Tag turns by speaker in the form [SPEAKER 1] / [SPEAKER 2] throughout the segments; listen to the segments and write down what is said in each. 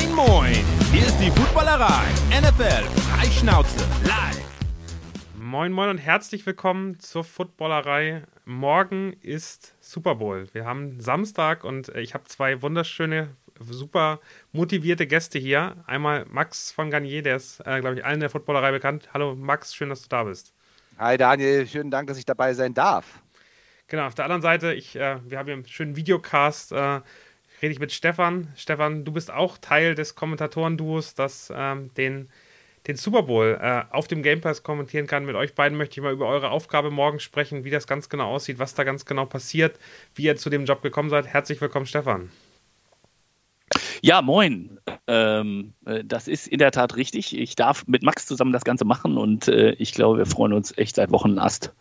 [SPEAKER 1] Moin, moin! Hier ist die Footballerei. NFL Freischnauze live.
[SPEAKER 2] Moin, moin und herzlich willkommen zur Footballerei. Morgen ist Super Bowl. Wir haben Samstag und äh, ich habe zwei wunderschöne, super motivierte Gäste hier. Einmal Max von Garnier, der ist, äh, glaube ich, allen der Footballerei bekannt. Hallo Max, schön, dass du da bist.
[SPEAKER 3] Hi Daniel, schönen Dank, dass ich dabei sein darf.
[SPEAKER 2] Genau, auf der anderen Seite, ich, äh, wir haben hier einen schönen Videocast, äh, rede ich mit Stefan. Stefan, du bist auch Teil des Kommentatoren-Duos, das ähm, den, den Super Bowl äh, auf dem Game Pass kommentieren kann. Mit euch beiden möchte ich mal über eure Aufgabe morgen sprechen, wie das ganz genau aussieht, was da ganz genau passiert, wie ihr zu dem Job gekommen seid. Herzlich willkommen, Stefan.
[SPEAKER 4] Ja, moin. Ähm, äh, das ist in der Tat richtig. Ich darf mit Max zusammen das Ganze machen und äh, ich glaube, wir freuen uns echt seit Wochen Ast.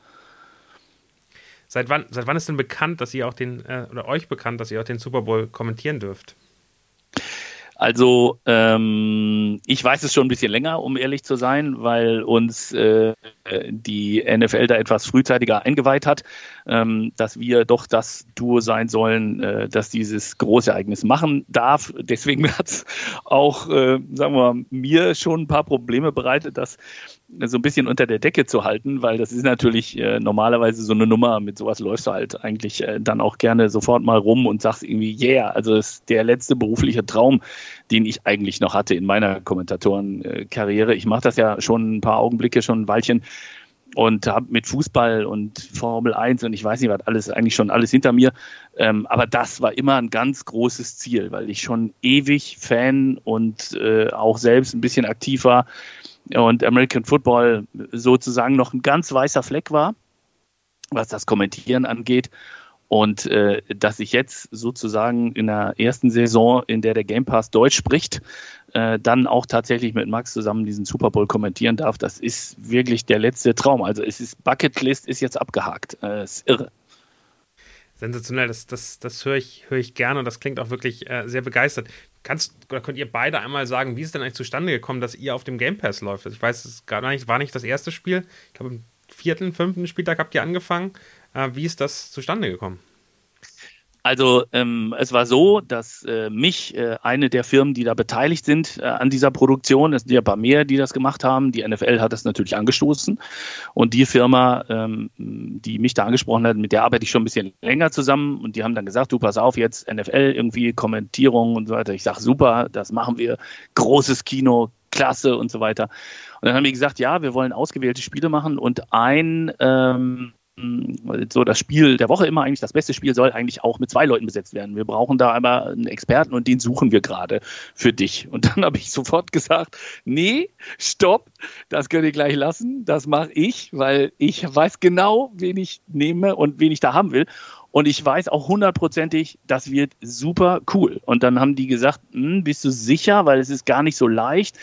[SPEAKER 2] Seit wann, seit wann ist denn bekannt, dass ihr auch den, äh, oder euch bekannt, dass ihr auch den Super Bowl kommentieren dürft?
[SPEAKER 4] Also ähm, ich weiß es schon ein bisschen länger, um ehrlich zu sein, weil uns äh, die NFL da etwas frühzeitiger eingeweiht hat, ähm, dass wir doch das Duo sein sollen, äh, das dieses große Ereignis machen darf. Deswegen hat es auch, äh, sagen wir mal, mir schon ein paar Probleme bereitet, dass so ein bisschen unter der Decke zu halten, weil das ist natürlich äh, normalerweise so eine Nummer, mit sowas läufst du halt eigentlich äh, dann auch gerne sofort mal rum und sagst irgendwie, yeah, also das ist der letzte berufliche Traum, den ich eigentlich noch hatte in meiner Kommentatorenkarriere. Ich mache das ja schon ein paar Augenblicke, schon ein Weilchen und habe mit Fußball und Formel 1 und ich weiß nicht was alles, eigentlich schon alles hinter mir. Ähm, aber das war immer ein ganz großes Ziel, weil ich schon ewig Fan und äh, auch selbst ein bisschen aktiv war und American Football sozusagen noch ein ganz weißer Fleck war, was das Kommentieren angeht. Und äh, dass ich jetzt sozusagen in der ersten Saison, in der der Game Pass Deutsch spricht, äh, dann auch tatsächlich mit Max zusammen diesen Super Bowl kommentieren darf, das ist wirklich der letzte Traum. Also es ist Bucketlist ist jetzt abgehakt. Äh, ist irre.
[SPEAKER 2] Sensationell, das, das, das höre ich, hör ich gerne und das klingt auch wirklich äh, sehr begeistert. Kannst oder könnt ihr beide einmal sagen, wie ist es denn eigentlich zustande gekommen, dass ihr auf dem Game Pass läuft? Ich weiß, es gar nicht, war nicht das erste Spiel. Ich glaube, im vierten, fünften Spieltag habt ihr angefangen. Äh, wie ist das zustande gekommen?
[SPEAKER 4] Also ähm, es war so, dass äh, mich äh, eine der Firmen, die da beteiligt sind äh, an dieser Produktion, es sind ja ein paar mehr, die das gemacht haben. Die NFL hat das natürlich angestoßen und die Firma, ähm, die mich da angesprochen hat, mit der arbeite ich schon ein bisschen länger zusammen und die haben dann gesagt, du pass auf jetzt NFL irgendwie Kommentierung und so weiter. Ich sage super, das machen wir, großes Kino, klasse und so weiter. Und dann haben die gesagt, ja, wir wollen ausgewählte Spiele machen und ein ähm, so das Spiel der Woche immer eigentlich, das beste Spiel soll eigentlich auch mit zwei Leuten besetzt werden. Wir brauchen da aber einen Experten und den suchen wir gerade für dich. Und dann habe ich sofort gesagt, nee, stopp, das könnt ihr gleich lassen, das mache ich, weil ich weiß genau, wen ich nehme und wen ich da haben will. Und ich weiß auch hundertprozentig, das wird super cool. Und dann haben die gesagt, hm, bist du sicher, weil es ist gar nicht so leicht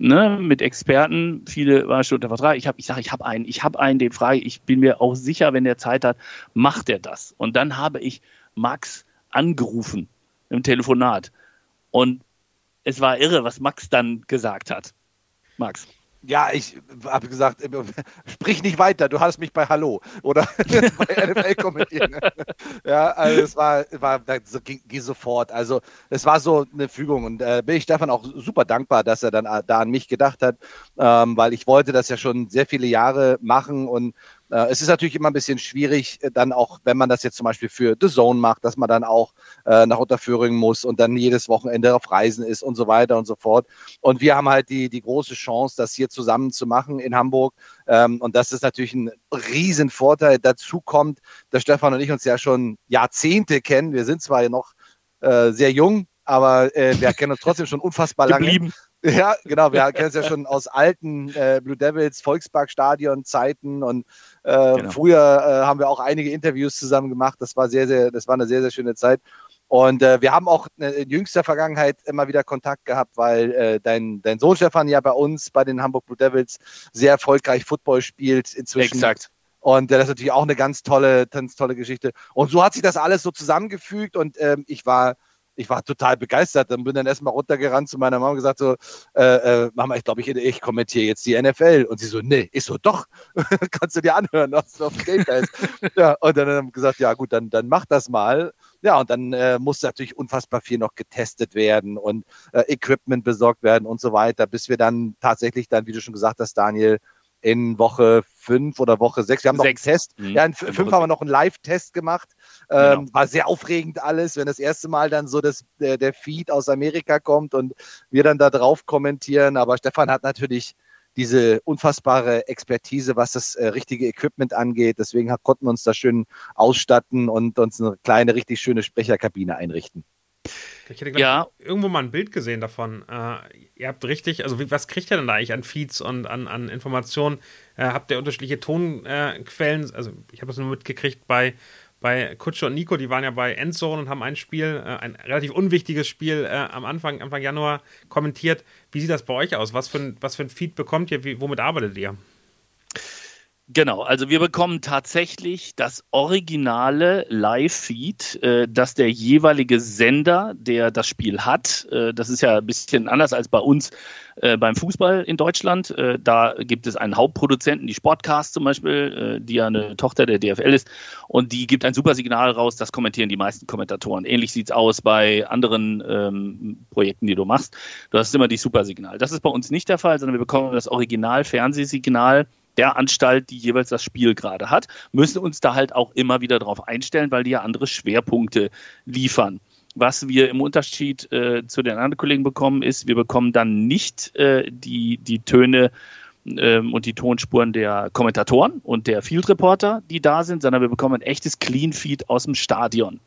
[SPEAKER 4] ne, mit Experten, viele waren schon unter Vertrag. Ich, hab, ich sage, ich habe einen, ich habe einen, den frage ich bin mir auch sicher, wenn der Zeit hat, macht er das. Und dann habe ich Max angerufen im Telefonat. Und es war irre, was Max dann gesagt hat. Max.
[SPEAKER 3] Ja, ich habe gesagt, sprich nicht weiter, du hast mich bei Hallo oder bei NFL kommentieren. ja, also es war, war geh, geh, sofort. Also es war so eine Fügung und äh, bin ich Stefan auch super dankbar, dass er dann äh, da an mich gedacht hat, ähm, weil ich wollte das ja schon sehr viele Jahre machen und äh, es ist natürlich immer ein bisschen schwierig, äh, dann auch, wenn man das jetzt zum Beispiel für The Zone macht, dass man dann auch äh, nach Unterführung muss und dann jedes Wochenende auf Reisen ist und so weiter und so fort. Und wir haben halt die, die große Chance, das hier zusammen zu machen in Hamburg. Ähm, und das ist natürlich ein Riesenvorteil. Dazu kommt, dass Stefan und ich uns ja schon Jahrzehnte kennen. Wir sind zwar noch äh, sehr jung, aber äh, wir kennen uns trotzdem schon unfassbar lange. Ja, genau. Wir kennen es ja schon aus alten äh, Blue Devils Volksparkstadion-Zeiten und äh, genau. früher äh, haben wir auch einige Interviews zusammen gemacht. Das war sehr, sehr, das war eine sehr, sehr schöne Zeit. Und äh, wir haben auch in jüngster Vergangenheit immer wieder Kontakt gehabt, weil äh, dein, dein Sohn Stefan ja bei uns, bei den Hamburg Blue Devils, sehr erfolgreich Football spielt inzwischen.
[SPEAKER 4] Exakt.
[SPEAKER 3] Und äh, das ist natürlich auch eine ganz tolle, ganz tolle Geschichte. Und so hat sich das alles so zusammengefügt und ähm, ich war ich war total begeistert. Dann bin dann erstmal runtergerannt zu meiner Mama und gesagt so, äh, äh, Mama, ich glaube, ich, ich kommentiere jetzt die NFL. Und sie so, nee, ich so, doch, kannst du dir anhören, was auf Game Pass. ja, und dann haben wir gesagt, ja gut, dann, dann mach das mal. Ja, und dann äh, muss natürlich unfassbar viel noch getestet werden und äh, Equipment besorgt werden und so weiter, bis wir dann tatsächlich dann, wie du schon gesagt hast, Daniel, in Woche fünf oder Woche sechs. Wir haben noch einen Test. Mhm. Ja, in fünf haben wir noch einen Live-Test gemacht. Ähm, genau. War sehr aufregend alles, wenn das erste Mal dann so das, der, der Feed aus Amerika kommt und wir dann da drauf kommentieren. Aber Stefan hat natürlich diese unfassbare Expertise, was das äh, richtige Equipment angeht. Deswegen konnten wir uns da schön ausstatten und uns eine kleine, richtig schöne Sprecherkabine einrichten.
[SPEAKER 2] Ich hätte ja. irgendwo mal ein Bild gesehen davon. Äh, ihr habt richtig, also wie, was kriegt ihr denn da eigentlich an Feeds und an, an Informationen? Äh, habt ihr unterschiedliche Tonquellen? also ich habe das nur mitgekriegt bei, bei Kutsche und Nico, die waren ja bei Endzone und haben ein Spiel, äh, ein relativ unwichtiges Spiel äh, am Anfang, Anfang Januar kommentiert. Wie sieht das bei euch aus? Was für ein, was für ein Feed bekommt ihr? Wie, womit arbeitet ihr?
[SPEAKER 4] Genau, also wir bekommen tatsächlich das originale Live-Feed, äh, das der jeweilige Sender, der das Spiel hat, äh, das ist ja ein bisschen anders als bei uns äh, beim Fußball in Deutschland. Äh, da gibt es einen Hauptproduzenten, die Sportcast zum Beispiel, äh, die ja eine Tochter der DFL ist, und die gibt ein super Signal raus, das kommentieren die meisten Kommentatoren. Ähnlich sieht's aus bei anderen ähm, Projekten, die du machst. Du hast immer die Supersignal. Das ist bei uns nicht der Fall, sondern wir bekommen das Original-Fernsehsignal der Anstalt, die jeweils das Spiel gerade hat, müssen uns da halt auch immer wieder darauf einstellen, weil die ja andere Schwerpunkte liefern. Was wir im Unterschied äh, zu den anderen Kollegen bekommen, ist, wir bekommen dann nicht äh, die, die Töne ähm, und die Tonspuren der Kommentatoren und der Field Reporter, die da sind, sondern wir bekommen ein echtes Clean Feed aus dem Stadion.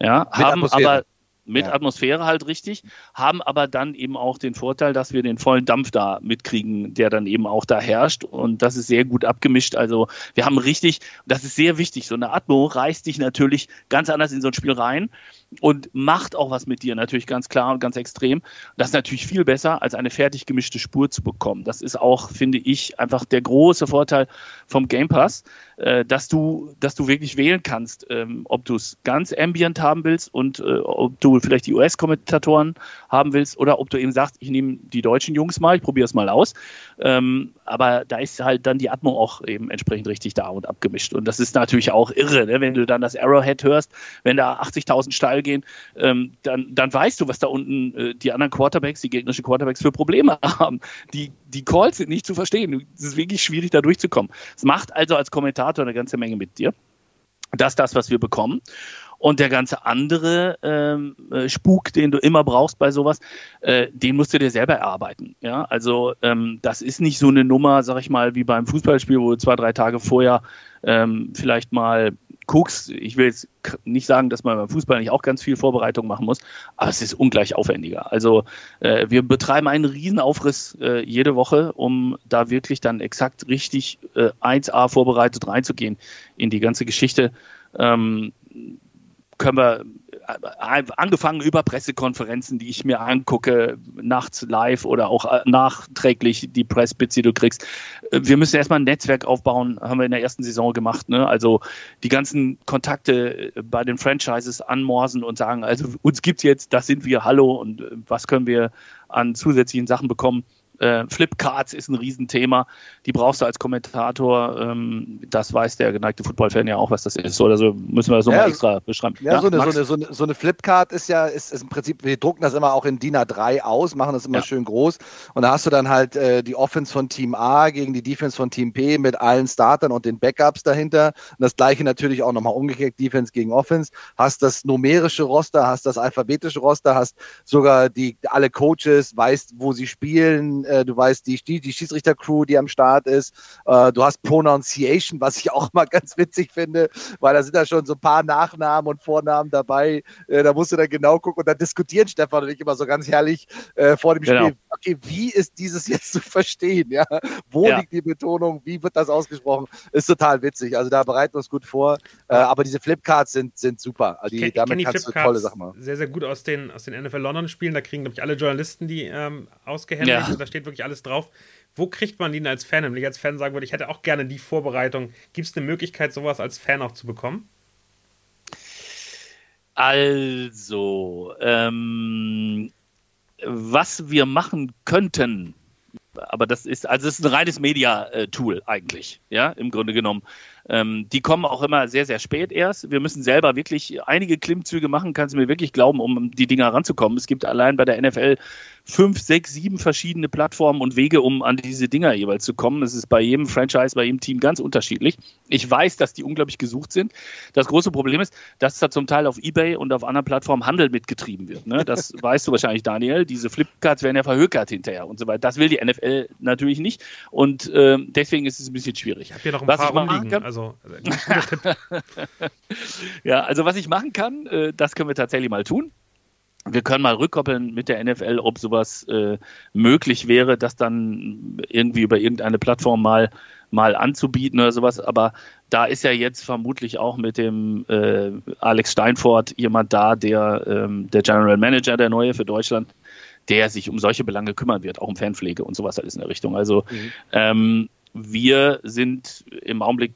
[SPEAKER 4] Ja, haben aber mit ja. Atmosphäre halt richtig, haben aber dann eben auch den Vorteil, dass wir den vollen Dampf da mitkriegen, der dann eben auch da herrscht und das ist sehr gut abgemischt. Also wir haben richtig, das ist sehr wichtig, so eine Atmo reißt dich natürlich ganz anders in so ein Spiel rein und macht auch was mit dir, natürlich ganz klar und ganz extrem. Das ist natürlich viel besser, als eine fertig gemischte Spur zu bekommen. Das ist auch, finde ich, einfach der große Vorteil vom Game Pass, äh, dass du, dass du wirklich wählen kannst, ähm, ob du es ganz ambient haben willst und äh, ob du vielleicht die US-Kommentatoren haben willst oder ob du eben sagst, ich nehme die deutschen Jungs mal, ich probiere es mal aus. Ähm, aber da ist halt dann die Atmo auch eben entsprechend richtig da und abgemischt. Und das ist natürlich auch irre, ne? wenn du dann das Arrowhead hörst, wenn da 80.000 steil gehen, ähm, dann, dann weißt du, was da unten äh, die anderen Quarterbacks, die gegnerischen Quarterbacks für Probleme haben. Die, die Calls sind nicht zu verstehen. Es ist wirklich schwierig, da durchzukommen. Es macht also als Kommentator eine ganze Menge mit dir. Das ist das, was wir bekommen. Und der ganze andere ähm, äh, Spuk, den du immer brauchst bei sowas, äh, den musst du dir selber erarbeiten. Ja, also ähm, das ist nicht so eine Nummer, sag ich mal, wie beim Fußballspiel, wo du zwei, drei Tage vorher ähm, vielleicht mal guckst. Ich will jetzt nicht sagen, dass man beim Fußball nicht auch ganz viel Vorbereitung machen muss, aber es ist ungleich aufwendiger. Also äh, wir betreiben einen Riesenaufriss äh, jede Woche, um da wirklich dann exakt richtig äh, 1A vorbereitet reinzugehen in die ganze Geschichte. Ähm, können wir angefangen über Pressekonferenzen, die ich mir angucke, nachts live oder auch äh, nachträglich die Pressbits, die du kriegst. Äh, wir müssen erstmal ein Netzwerk aufbauen, haben wir in der ersten Saison gemacht. Ne? Also die ganzen Kontakte bei den Franchises anmorsen und sagen, also uns gibt's jetzt, das sind wir, hallo und was können wir an zusätzlichen Sachen bekommen. Äh, Flipcards ist ein Riesenthema. Die brauchst du als Kommentator. Ähm, das weiß der geneigte Football-Fan ja auch, was das ist. Oder so müssen wir das nochmal ja, extra beschreiben.
[SPEAKER 3] Ja, ja so, eine, so, eine, so, eine, so, eine, Flipcard ist ja ist, ist, im Prinzip, wir drucken das immer auch in DIN A3 aus, machen das immer ja. schön groß. Und da hast du dann halt äh, die Offense von Team A gegen die Defense von Team P mit allen Startern und den Backups dahinter. Und das gleiche natürlich auch nochmal umgekehrt, Defense gegen Offense. Hast das numerische Roster, hast das alphabetische Roster, hast sogar die alle Coaches, weißt, wo sie spielen, äh, du weißt die, die, die Schiedsrichter-Crew, die am Start ist, äh, du hast Pronunciation, was ich auch mal ganz witzig finde, weil da sind da schon so ein paar Nachnamen und Vornamen dabei, äh, da musst du dann genau gucken und dann diskutieren Stefan und ich immer so ganz herrlich äh, vor dem genau. Spiel, okay, wie ist dieses jetzt zu verstehen, ja, wo ja. liegt die Betonung, wie wird das ausgesprochen, ist total witzig, also da bereiten wir uns gut vor, äh, aber diese Flipcards sind, sind super, also die, damit die kannst du tolle Sachen machen.
[SPEAKER 2] Sehr, sehr gut aus den, aus den NFL London Spielen, da kriegen, glaube ich, alle Journalisten die ähm, ausgehändigt ja. Steht wirklich alles drauf. Wo kriegt man den als Fan? Wenn ich als Fan sagen würde, ich hätte auch gerne die Vorbereitung. Gibt es eine Möglichkeit, sowas als Fan auch zu bekommen?
[SPEAKER 4] Also, ähm, was wir machen könnten, aber das ist, also es ist ein reines Media-Tool eigentlich, ja, im Grunde genommen. Ähm, die kommen auch immer sehr, sehr spät erst. Wir müssen selber wirklich einige Klimmzüge machen, kannst du mir wirklich glauben, um die Dinger ranzukommen. Es gibt allein bei der NFL fünf, sechs, sieben verschiedene Plattformen und Wege, um an diese Dinger jeweils zu kommen. Es ist bei jedem Franchise, bei jedem Team ganz unterschiedlich. Ich weiß, dass die unglaublich gesucht sind. Das große Problem ist, dass da zum Teil auf Ebay und auf anderen Plattformen Handel mitgetrieben wird. Ne? Das weißt du wahrscheinlich, Daniel. Diese Flipcards werden ja verhökert hinterher und so weiter. Das will die NFL natürlich nicht und äh, deswegen ist es ein bisschen schwierig.
[SPEAKER 2] Ich habe hier noch ein was paar rumliegen. Kann, also,
[SPEAKER 4] also ja, also was ich machen kann, äh, das können wir tatsächlich mal tun wir können mal rückkoppeln mit der NFL, ob sowas äh, möglich wäre, das dann irgendwie über irgendeine Plattform mal mal anzubieten oder sowas. Aber da ist ja jetzt vermutlich auch mit dem äh, Alex Steinfort jemand da, der ähm, der General Manager der neue für Deutschland, der sich um solche Belange kümmern wird, auch um Fanpflege und sowas alles in der Richtung. Also mhm. ähm, wir sind im Augenblick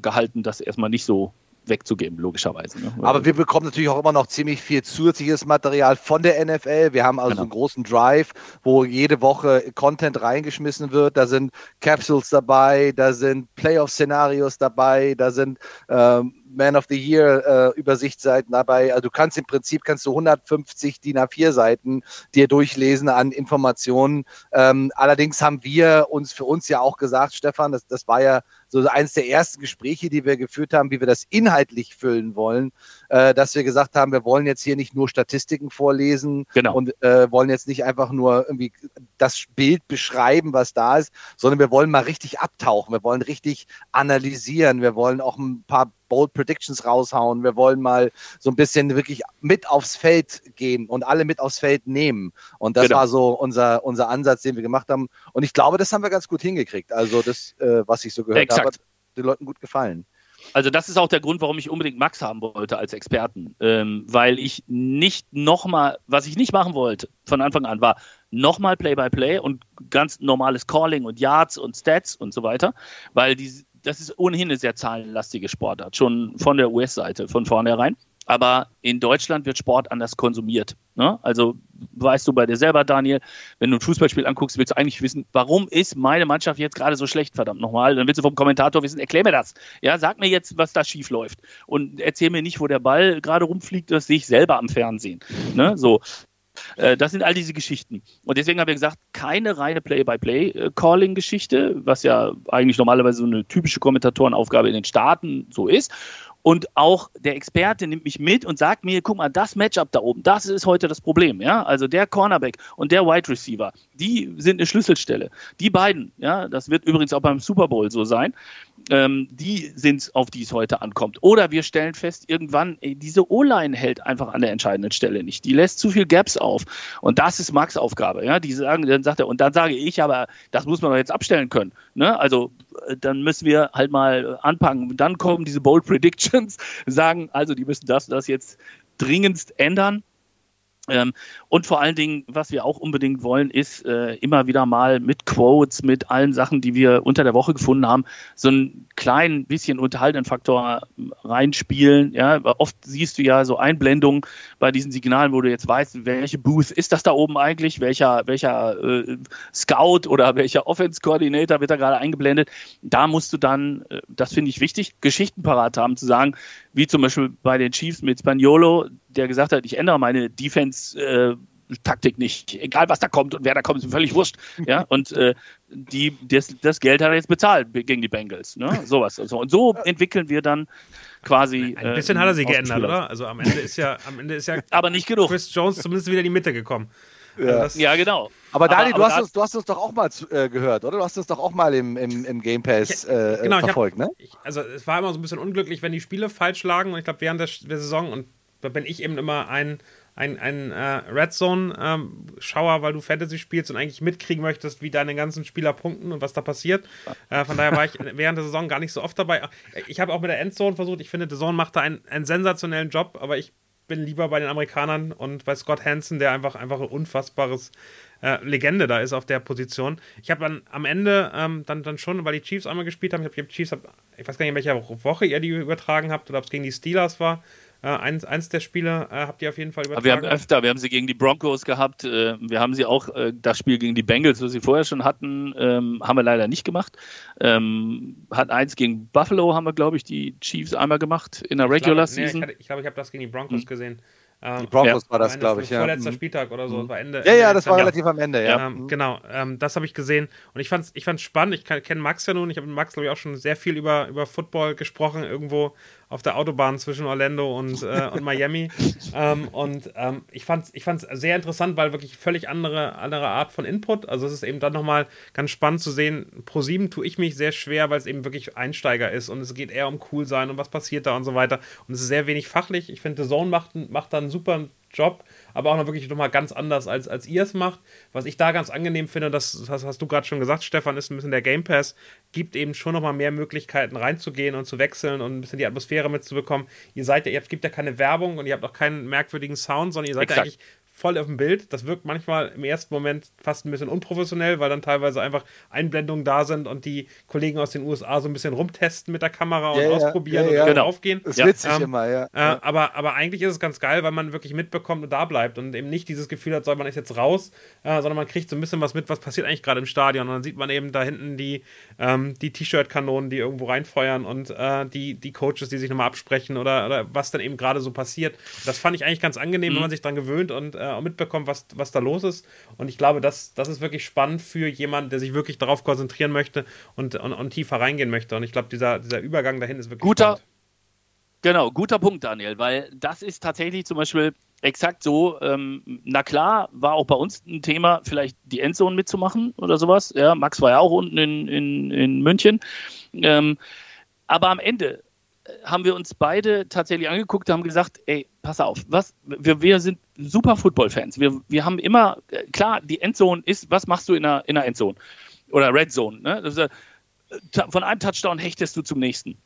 [SPEAKER 4] gehalten, das erstmal nicht so wegzugeben, logischerweise. Ne?
[SPEAKER 3] Aber wir bekommen natürlich auch immer noch ziemlich viel zusätzliches Material von der NFL. Wir haben also genau. einen großen Drive, wo jede Woche Content reingeschmissen wird. Da sind Capsules dabei, da sind Playoff-Szenarios dabei, da sind ähm, man of the Year äh, Übersichtsseiten dabei. Also du kannst im Prinzip kannst du 150 DIN A4 Seiten dir durchlesen an Informationen. Ähm, allerdings haben wir uns für uns ja auch gesagt, Stefan, das, das war ja so eines der ersten Gespräche, die wir geführt haben, wie wir das inhaltlich füllen wollen, äh, dass wir gesagt haben, wir wollen jetzt hier nicht nur Statistiken vorlesen genau. und äh, wollen jetzt nicht einfach nur irgendwie das Bild beschreiben, was da ist, sondern wir wollen mal richtig abtauchen, wir wollen richtig analysieren, wir wollen auch ein paar Bold Predictions raushauen. Wir wollen mal so ein bisschen wirklich mit aufs Feld gehen und alle mit aufs Feld nehmen. Und das genau. war so unser, unser Ansatz, den wir gemacht haben. Und ich glaube, das haben wir ganz gut hingekriegt. Also das, äh, was ich so gehört Exakt. habe, hat den Leuten gut gefallen.
[SPEAKER 4] Also das ist auch der Grund, warum ich unbedingt Max haben wollte als Experten, ähm, weil ich nicht nochmal, was ich nicht machen wollte von Anfang an, war nochmal Play-by-Play und ganz normales Calling und Yards und Stats und so weiter, weil die, das ist ohnehin eine sehr zahlenlastige Sportart, schon von der US-Seite, von vornherein. Aber in Deutschland wird Sport anders konsumiert. Ne? Also weißt du bei dir selber, Daniel, wenn du ein Fußballspiel anguckst, willst du eigentlich wissen, warum ist meine Mannschaft jetzt gerade so schlecht, verdammt nochmal. Dann willst du vom Kommentator wissen, erklär mir das. Ja, sag mir jetzt, was da schief läuft. Und erzähl mir nicht, wo der Ball gerade rumfliegt, das sehe ich selber am Fernsehen. Ne? So. Äh, das sind all diese Geschichten. Und deswegen haben wir gesagt, keine reine Play-by-Play-Calling-Geschichte, was ja eigentlich normalerweise so eine typische Kommentatorenaufgabe in den Staaten so ist. Und auch der Experte nimmt mich mit und sagt mir, guck mal, das Matchup da oben, das ist heute das Problem, ja. Also der Cornerback und der Wide Receiver, die sind eine Schlüsselstelle. Die beiden, ja, das wird übrigens auch beim Super Bowl so sein, ähm, die sind auf die es heute ankommt. Oder wir stellen fest, irgendwann, ey, diese O-Line hält einfach an der entscheidenden Stelle nicht. Die lässt zu viel Gaps auf. Und das ist Max Aufgabe, ja. Die sagen, dann sagt er, und dann sage ich aber, das muss man doch jetzt abstellen können. Ne? Also äh, dann müssen wir halt mal anpacken. Dann kommen diese Bold Predictions, sagen, also die müssen das, das jetzt dringendst ändern. Ähm, und vor allen Dingen, was wir auch unbedingt wollen, ist äh, immer wieder mal mit Quotes, mit allen Sachen, die wir unter der Woche gefunden haben, so ein klein bisschen unterhaltenden Faktor reinspielen. Ja, oft siehst du ja so Einblendungen bei diesen Signalen, wo du jetzt weißt, welche Booth ist das da oben eigentlich, welcher, welcher äh, Scout oder welcher Offense Coordinator wird da gerade eingeblendet. Da musst du dann, äh, das finde ich wichtig, Geschichten parat haben, zu sagen, wie zum Beispiel bei den Chiefs mit Spaniolo, der gesagt hat, ich ändere meine Defense äh, Taktik nicht. Egal was da kommt und wer da kommt, ist mir völlig wurscht. Ja, und äh, die, das, das, Geld hat er jetzt bezahlt gegen die Bengals. Ne? Sowas. Also, und so entwickeln wir dann quasi.
[SPEAKER 2] Ein bisschen äh, hat er sie geändert, oder? Also am Ende ist ja, am Ende ist ja
[SPEAKER 4] aber nicht genug.
[SPEAKER 2] Chris Jones zumindest wieder in die Mitte gekommen.
[SPEAKER 4] Ja, also ja genau.
[SPEAKER 3] Aber Dani, aber, du, hast uns, du hast uns doch auch mal zu, äh, gehört, oder? Du hast uns doch auch mal im, im, im Game Pass äh, genau, verfolgt, hab, ne?
[SPEAKER 2] Ich, also es war immer so ein bisschen unglücklich, wenn die Spiele falsch lagen und ich glaube während der, der Saison und da bin ich eben immer ein ein, ein äh, Red Zone-Schauer, ähm, weil du Fantasy spielst und eigentlich mitkriegen möchtest, wie deine ganzen Spieler punkten und was da passiert. Äh, von daher war ich während der Saison gar nicht so oft dabei. Ich habe auch mit der Endzone versucht. Ich finde, The Zone macht da einen, einen sensationellen Job, aber ich bin lieber bei den Amerikanern und bei Scott Hansen, der einfach, einfach ein unfassbares äh, Legende da ist auf der Position. Ich habe dann am Ende ähm, dann, dann schon, weil die Chiefs einmal gespielt haben, ich habe die Chiefs, hab, ich weiß gar nicht, in welcher Woche ihr die übertragen habt oder ob es gegen die Steelers war, Äh, eins, eins der Spiele äh, habt ihr auf jeden Fall
[SPEAKER 4] übertragen. Aber wir haben öfter, wir haben sie gegen die Broncos gehabt, äh, wir haben sie auch, äh, das Spiel gegen die Bengals, was sie vorher schon hatten, ähm, haben wir leider nicht gemacht. Ähm, hat eins gegen Buffalo, haben wir, glaube ich, die Chiefs einmal gemacht in der Regular
[SPEAKER 2] ich glaube,
[SPEAKER 4] Season.
[SPEAKER 2] Nee, ich glaube, ich habe das gegen die Broncos hm. gesehen.
[SPEAKER 3] Ähm, die Broncos ja. war das, glaube ich,
[SPEAKER 2] ja. Vorletzter mhm. Spieltag oder so,
[SPEAKER 3] mhm.
[SPEAKER 2] war Ende.
[SPEAKER 3] Ja,
[SPEAKER 2] Ende
[SPEAKER 3] ja, das war relativ am Ende, ja.
[SPEAKER 2] Ähm, genau, ähm, das habe ich gesehen und ich fand es ich fand's spannend. Ich kenne Max ja nun, ich habe mit Max, glaube ich, auch schon sehr viel über, über Football gesprochen, irgendwo auf der Autobahn zwischen Orlando und, äh, und Miami. ähm, und ähm, ich fand es ich fand's sehr interessant, weil wirklich völlig andere, andere Art von Input. Also es ist eben dann nochmal ganz spannend zu sehen. Pro 7 tue ich mich sehr schwer, weil es eben wirklich Einsteiger ist und es geht eher um cool sein und was passiert da und so weiter. Und es ist sehr wenig fachlich. Ich finde, The Zone macht, macht da einen super Job, aber auch noch wirklich nochmal ganz anders, als, als ihr es macht. Was ich da ganz angenehm finde, das, das hast du gerade schon gesagt, Stefan, ist ein bisschen der Game Pass, gibt eben schon nochmal mehr Möglichkeiten reinzugehen und zu wechseln und ein bisschen die Atmosphäre mitzubekommen. Ihr seid ja, ihr gibt ja keine Werbung und ihr habt auch keinen merkwürdigen Sound, sondern ihr seid ja eigentlich voll auf dem Bild. Das wirkt manchmal im ersten Moment fast ein bisschen unprofessionell, weil dann teilweise einfach Einblendungen da sind und die Kollegen aus den USA so ein bisschen rumtesten mit der Kamera und ja, ausprobieren ja, ja, und genau. aufgehen.
[SPEAKER 3] Das ist witzig ähm, immer, ja.
[SPEAKER 2] Äh, aber, aber eigentlich ist es ganz geil, weil man wirklich mitbekommt und da bleibt und eben nicht dieses Gefühl hat, soll man ist jetzt raus, äh, sondern man kriegt so ein bisschen was mit, was passiert eigentlich gerade im Stadion. Und dann sieht man eben da hinten die, ähm, die T-Shirt-Kanonen, die irgendwo reinfeuern und äh, die, die Coaches, die sich nochmal absprechen oder, oder was dann eben gerade so passiert. Das fand ich eigentlich ganz angenehm, mhm. wenn man sich dran gewöhnt und äh, mitbekommt, was, was da los ist. Und ich glaube, das, das ist wirklich spannend für jemanden, der sich wirklich darauf konzentrieren möchte und, und, und tiefer reingehen möchte. Und ich glaube, dieser, dieser Übergang dahin ist wirklich
[SPEAKER 4] guter,
[SPEAKER 2] spannend.
[SPEAKER 4] Genau, guter Punkt, Daniel, weil das ist tatsächlich zum Beispiel exakt so. Ähm, na klar, war auch bei uns ein Thema, vielleicht die Endzone mitzumachen oder sowas. Ja, Max war ja auch unten in, in, in München. Ähm, aber am Ende haben wir uns beide tatsächlich angeguckt und haben gesagt, ey, pass auf, was, wir, wir sind super Football-Fans. Wir, wir haben immer, äh, klar, die Endzone ist, was machst du in der, in der Endzone? Oder Red Zone, ne? Äh, von einem Touchdown hechtest du zum nächsten.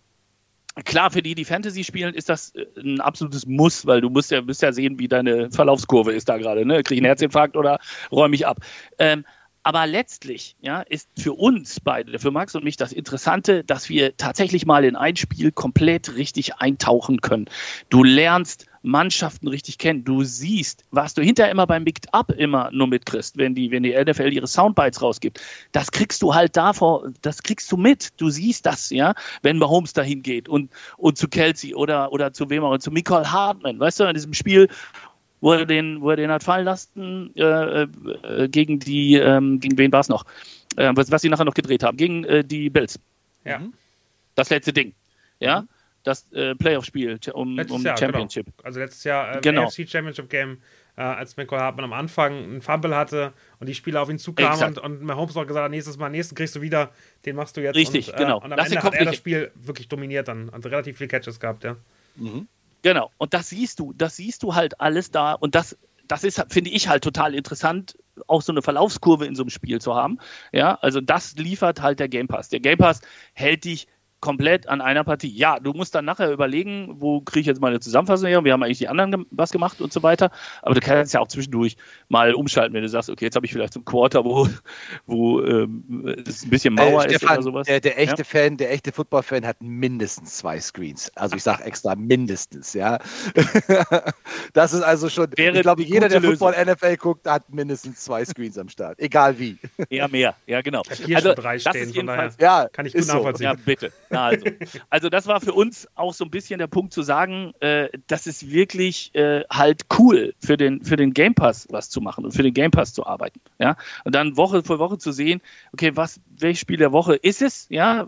[SPEAKER 4] Klar, für die, die Fantasy spielen, ist das äh, ein absolutes Muss, weil du musst ja, musst ja sehen, wie deine Verlaufskurve ist da gerade. Ne? Krieg ich einen Herzinfarkt oder räume ich ab? Ähm, aber letztlich ja, ist für uns beide, für Max und mich, das Interessante, dass wir tatsächlich mal in ein Spiel komplett richtig eintauchen können. Du lernst Mannschaften richtig kennen. Du siehst, was du hinterher immer beim Big Up immer nur mitkriegst, wenn die, wenn die NFL ihre Soundbites rausgibt. Das kriegst du halt davor, das kriegst du mit. Du siehst das, ja, wenn Mahomes dahin geht und, und zu Kelsey oder, oder zu wem auch, zu Michael Hartman, weißt du, in diesem Spiel, wo er den, wo er den hat fallen lassen äh, äh, gegen die, ähm, gegen wen war es noch? Äh, was, was sie nachher noch gedreht haben, gegen äh, die Bills.
[SPEAKER 2] Ja.
[SPEAKER 4] Das letzte Ding. Ja. Mhm. Das äh, Playoff-Spiel um, um
[SPEAKER 2] Jahr,
[SPEAKER 4] Championship.
[SPEAKER 2] Genau. Also letztes Jahr äh,
[SPEAKER 4] genau.
[SPEAKER 2] AFC Championship Game, äh, als Michael Hartmann am Anfang einen Fumble hatte und die Spieler auf ihn zukamen und, und Mahomes noch gesagt hat, nächstes Mal, nächsten kriegst du wieder, den machst du jetzt.
[SPEAKER 4] Richtig,
[SPEAKER 2] und,
[SPEAKER 4] genau.
[SPEAKER 2] Und am Lass Ende hat er das Spiel wirklich dominiert dann. Also relativ viele Catches gehabt, ja. Mhm.
[SPEAKER 4] Genau. Und das siehst du, das siehst du halt alles da. Und das, das ist, finde ich halt total interessant, auch so eine Verlaufskurve in so einem Spiel zu haben. Ja, also das liefert halt der Game Pass. Der Game Pass hält dich komplett an einer Partie. Ja, du musst dann nachher überlegen, wo kriege ich jetzt mal eine Zusammenfassung her, wir haben eigentlich die anderen was gemacht und so weiter, aber du kannst ja auch zwischendurch mal umschalten, wenn du sagst, okay, jetzt habe ich vielleicht so ein Quarter, wo, wo ähm, es ein bisschen Mauer äh, Stefan, ist oder sowas.
[SPEAKER 3] Der, der echte ja? Fan, der echte Football-Fan hat mindestens zwei Screens. Also ich sage extra mindestens, ja. das ist also schon, Wäre ich glaube, jeder, der Football NFL guckt, hat mindestens zwei Screens am Start, egal wie.
[SPEAKER 4] Eher mehr, ja genau.
[SPEAKER 2] Hier also, schon drei stehen, von daher
[SPEAKER 3] ja,
[SPEAKER 2] kann ich gut nachvollziehen.
[SPEAKER 4] So. Ja, bitte. Also, also das war für uns auch so ein bisschen der Punkt zu sagen, äh, das ist wirklich äh, halt cool für den, für den Game Pass was zu machen und für den Game Pass zu arbeiten. Ja? Und dann Woche für Woche zu sehen, okay, was, welches Spiel der Woche ist es, ja,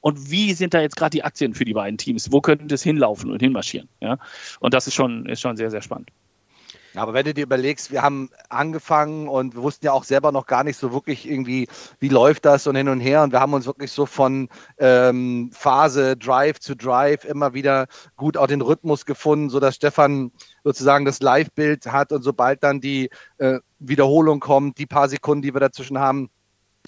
[SPEAKER 4] und wie sind da jetzt gerade die Aktien für die beiden Teams? Wo könnte es hinlaufen und hinmarschieren? Ja? Und das ist schon, ist schon sehr, sehr spannend.
[SPEAKER 3] Aber wenn du dir überlegst, wir haben angefangen und wir wussten ja auch selber noch gar nicht so wirklich irgendwie, wie läuft das und hin und her. Und wir haben uns wirklich so von ähm, Phase Drive zu Drive immer wieder gut auch den Rhythmus gefunden, sodass Stefan sozusagen das Live-Bild hat und sobald dann die äh, Wiederholung kommt, die paar Sekunden, die wir dazwischen haben,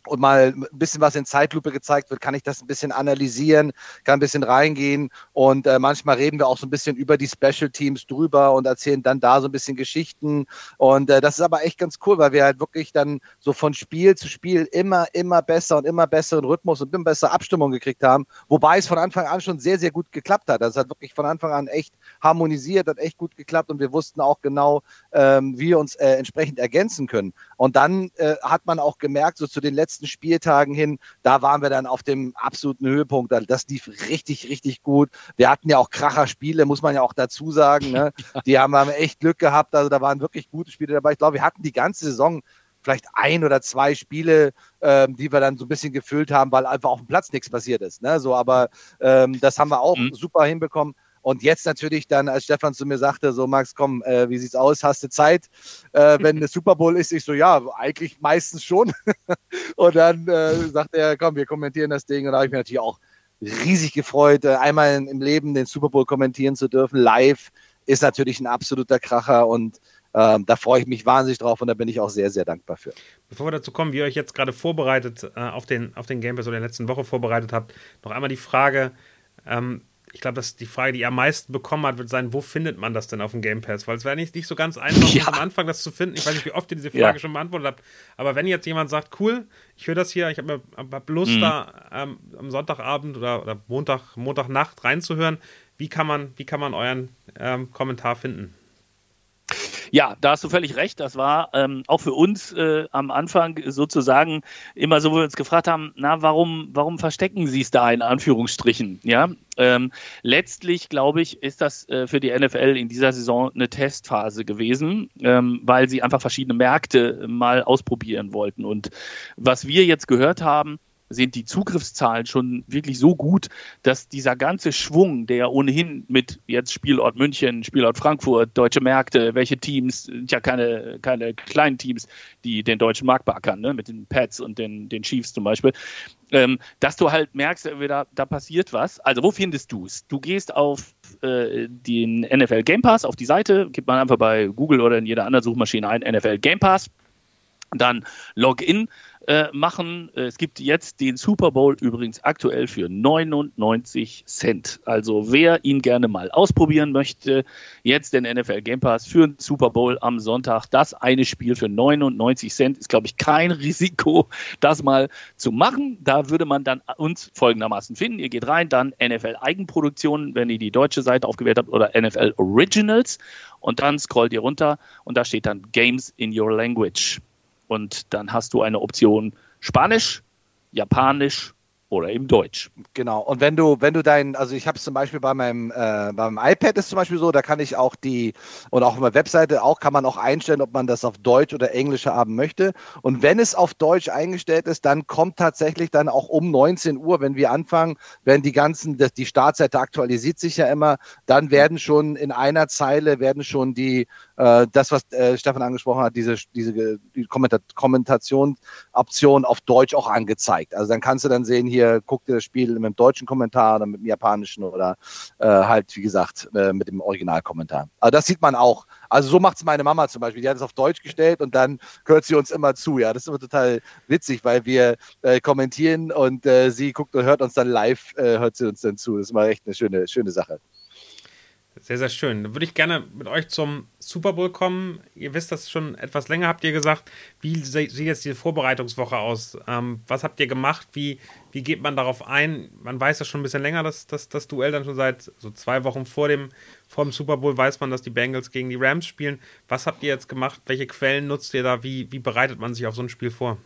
[SPEAKER 3] und mal ein bisschen was in Zeitlupe gezeigt wird, kann ich das ein bisschen analysieren, kann ein bisschen reingehen und äh, manchmal reden wir auch so ein bisschen über die Special Teams drüber und erzählen dann da so ein bisschen Geschichten und äh, das ist aber echt ganz cool, weil wir halt wirklich dann so von Spiel zu Spiel immer, immer besser und immer besseren Rhythmus und immer bessere Abstimmung gekriegt haben, wobei es von Anfang an schon sehr, sehr gut geklappt hat. Das hat wirklich von Anfang an echt harmonisiert, hat echt gut geklappt und wir wussten auch genau, ähm, wie wir uns äh, entsprechend ergänzen können. Und dann äh, hat man auch gemerkt, so zu den letzten letzten Spieltagen hin, da waren wir dann auf dem absoluten Höhepunkt. Also das lief richtig, richtig gut. Wir hatten ja auch Kracher-Spiele, muss man ja auch dazu sagen. Ne? Die haben, haben echt Glück gehabt. Also da waren wirklich gute Spiele dabei. Ich glaube, wir hatten die ganze Saison vielleicht ein oder zwei Spiele, ähm, die wir dann so ein bisschen gefüllt haben, weil einfach auf dem Platz nichts passiert ist. Ne? So, aber ähm, das haben wir auch mhm. super hinbekommen. Und jetzt natürlich dann, als Stefan zu mir sagte, so Max, komm, äh, wie sieht's aus? Hast du Zeit? Äh, wenn der Super Bowl ist, ich so, ja, eigentlich meistens schon. und dann äh, sagt er, komm, wir kommentieren das Ding. Und da habe ich mich natürlich auch riesig gefreut, äh, einmal im Leben den Super Bowl kommentieren zu dürfen. Live ist natürlich ein absoluter Kracher und ähm, da freue ich mich wahnsinnig drauf und da bin ich auch sehr, sehr dankbar für.
[SPEAKER 2] Bevor wir dazu kommen, wie ihr euch jetzt gerade vorbereitet äh, auf, den, auf den Game Pass oder der letzten Woche vorbereitet habt, noch einmal die Frage, ähm, ich glaube, dass die Frage, die ihr am meisten bekommen hat, wird sein, wo findet man das denn auf dem Game Pass? Weil es wäre nicht, nicht so ganz einfach, ja. am Anfang das zu finden. Ich weiß nicht, wie oft ihr diese Frage ja. schon beantwortet habt. Aber wenn jetzt jemand sagt, cool, ich höre das hier, ich habe hab Lust, mhm. da ähm, am Sonntagabend oder, oder Montag, Montagnacht reinzuhören, wie kann man, wie kann man euren ähm, Kommentar finden?
[SPEAKER 4] Ja, da hast du völlig recht. Das war ähm, auch für uns äh, am Anfang sozusagen immer so, wo wir uns gefragt haben, na, warum, warum verstecken sie es da in Anführungsstrichen? Ja, ähm, letztlich glaube ich, ist das äh, für die NFL in dieser Saison eine Testphase gewesen, ähm, weil sie einfach verschiedene Märkte mal ausprobieren wollten. Und was wir jetzt gehört haben, sind die Zugriffszahlen schon wirklich so gut, dass dieser ganze Schwung, der ohnehin mit jetzt Spielort München, Spielort Frankfurt, deutsche Märkte, welche Teams, ja keine, keine kleinen Teams, die den deutschen Markt beackern, ne, mit den Pets und den, den Chiefs zum Beispiel, ähm, dass du halt merkst, da, da passiert was. Also wo findest du es? Du gehst auf äh, den NFL Game Pass, auf die Seite, gibt man einfach bei Google oder in jeder anderen Suchmaschine ein, NFL Game Pass, dann Login äh, machen. Es gibt jetzt den Super Bowl übrigens aktuell für 99 Cent. Also wer ihn gerne mal ausprobieren möchte, jetzt den NFL Game Pass für den Super Bowl am Sonntag. Das eine Spiel für 99 Cent ist, glaube ich, kein Risiko, das mal zu machen. Da würde man dann uns folgendermaßen finden. Ihr geht rein, dann NFL Eigenproduktionen, wenn ihr die deutsche Seite aufgewählt habt, oder NFL Originals. Und dann scrollt ihr runter und da steht dann Games in Your Language. Und dann hast du eine Option Spanisch, Japanisch oder eben Deutsch.
[SPEAKER 3] Genau. Und wenn du, wenn du dein, also ich habe es zum Beispiel bei meinem, äh, beim iPad ist zum Beispiel so, da kann ich auch die, und auch auf meiner Webseite auch, kann man auch einstellen, ob man das auf Deutsch oder Englisch haben möchte. Und wenn es auf Deutsch eingestellt ist, dann kommt tatsächlich dann auch um 19 Uhr, wenn wir anfangen, wenn die ganzen, die Startseite aktualisiert sich ja immer, dann werden schon in einer Zeile werden schon die, äh, das, was äh, Stefan angesprochen hat, diese, diese die Kommentationsoption auf Deutsch auch angezeigt. Also dann kannst du dann sehen, hier guck dir das Spiel mit dem deutschen Kommentar oder mit dem japanischen oder äh, halt, wie gesagt, äh, mit dem Originalkommentar. Also das sieht man auch. Also so macht es meine Mama zum Beispiel. Die hat es auf Deutsch gestellt und dann hört sie uns immer zu. Ja, das ist immer total witzig, weil wir äh, kommentieren und äh, sie guckt und hört uns dann live, äh, hört sie uns dann zu. Das ist mal echt eine schöne, schöne Sache.
[SPEAKER 2] Sehr, sehr schön. Dann würde ich gerne mit euch zum Super Bowl kommen. Ihr wisst das schon etwas länger, habt ihr gesagt. Wie sieht jetzt diese Vorbereitungswoche aus? Ähm, was habt ihr gemacht? Wie, wie geht man darauf ein? Man weiß ja schon ein bisschen länger, dass, dass das Duell dann schon seit so zwei Wochen vor dem, vor dem Super Bowl weiß man, dass die Bengals gegen die Rams spielen. Was habt ihr jetzt gemacht? Welche Quellen nutzt ihr da? Wie, wie bereitet man sich auf so ein Spiel vor?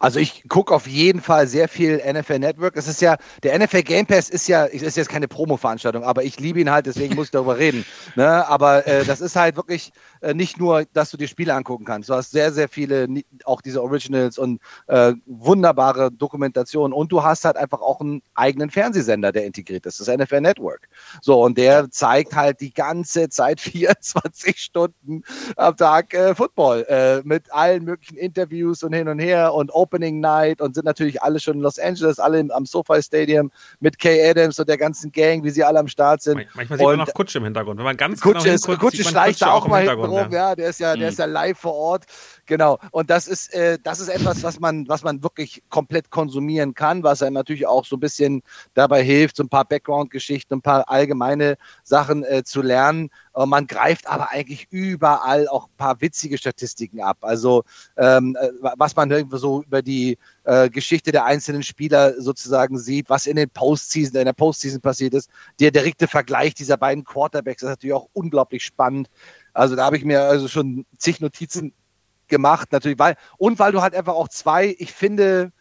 [SPEAKER 3] Also ich gucke auf jeden Fall sehr viel NFL Network. Es ist ja, der NFL Game Pass ist ja, ist jetzt keine Promo-Veranstaltung, aber ich liebe ihn halt, deswegen muss ich darüber reden. Ne? Aber äh, das ist halt wirklich äh, nicht nur, dass du dir Spiele angucken kannst. Du hast sehr, sehr viele, auch diese Originals und äh, wunderbare Dokumentationen und du hast halt einfach auch einen eigenen Fernsehsender, der integriert ist, das NFL Network. So, und der zeigt halt die ganze Zeit 24 Stunden am Tag äh, Football äh, mit allen möglichen Interviews und hin und her und Open Opening Night und sind natürlich alle schon in Los Angeles, alle am SoFi Stadium mit Kay Adams und der ganzen Gang, wie sie alle am Start sind.
[SPEAKER 2] Manchmal sieht und man noch Kutsche im Hintergrund. Wenn man ganz
[SPEAKER 3] Kutsche, genau hinguckt, Kutsche schleicht da auch mal hinten rum, ja. ja. der ist ja, der mhm. ist ja live vor Ort. Genau. Und das ist, äh, das ist etwas, was man, was man wirklich komplett konsumieren kann, was einem natürlich auch so ein bisschen dabei hilft, so ein paar Background-Geschichten, ein paar allgemeine Sachen äh, zu lernen. Und man greift aber eigentlich überall auch ein paar witzige Statistiken ab. Also ähm, äh, was man irgendwo so über die äh, Geschichte der einzelnen Spieler sozusagen sieht, was in den Postseason, in der Postseason passiert ist. Der direkte Vergleich dieser beiden Quarterbacks ist natürlich auch unglaublich spannend. Also da habe ich mir also schon zig Notizen gemacht, natürlich, weil, und weil du halt einfach auch zwei, ich finde,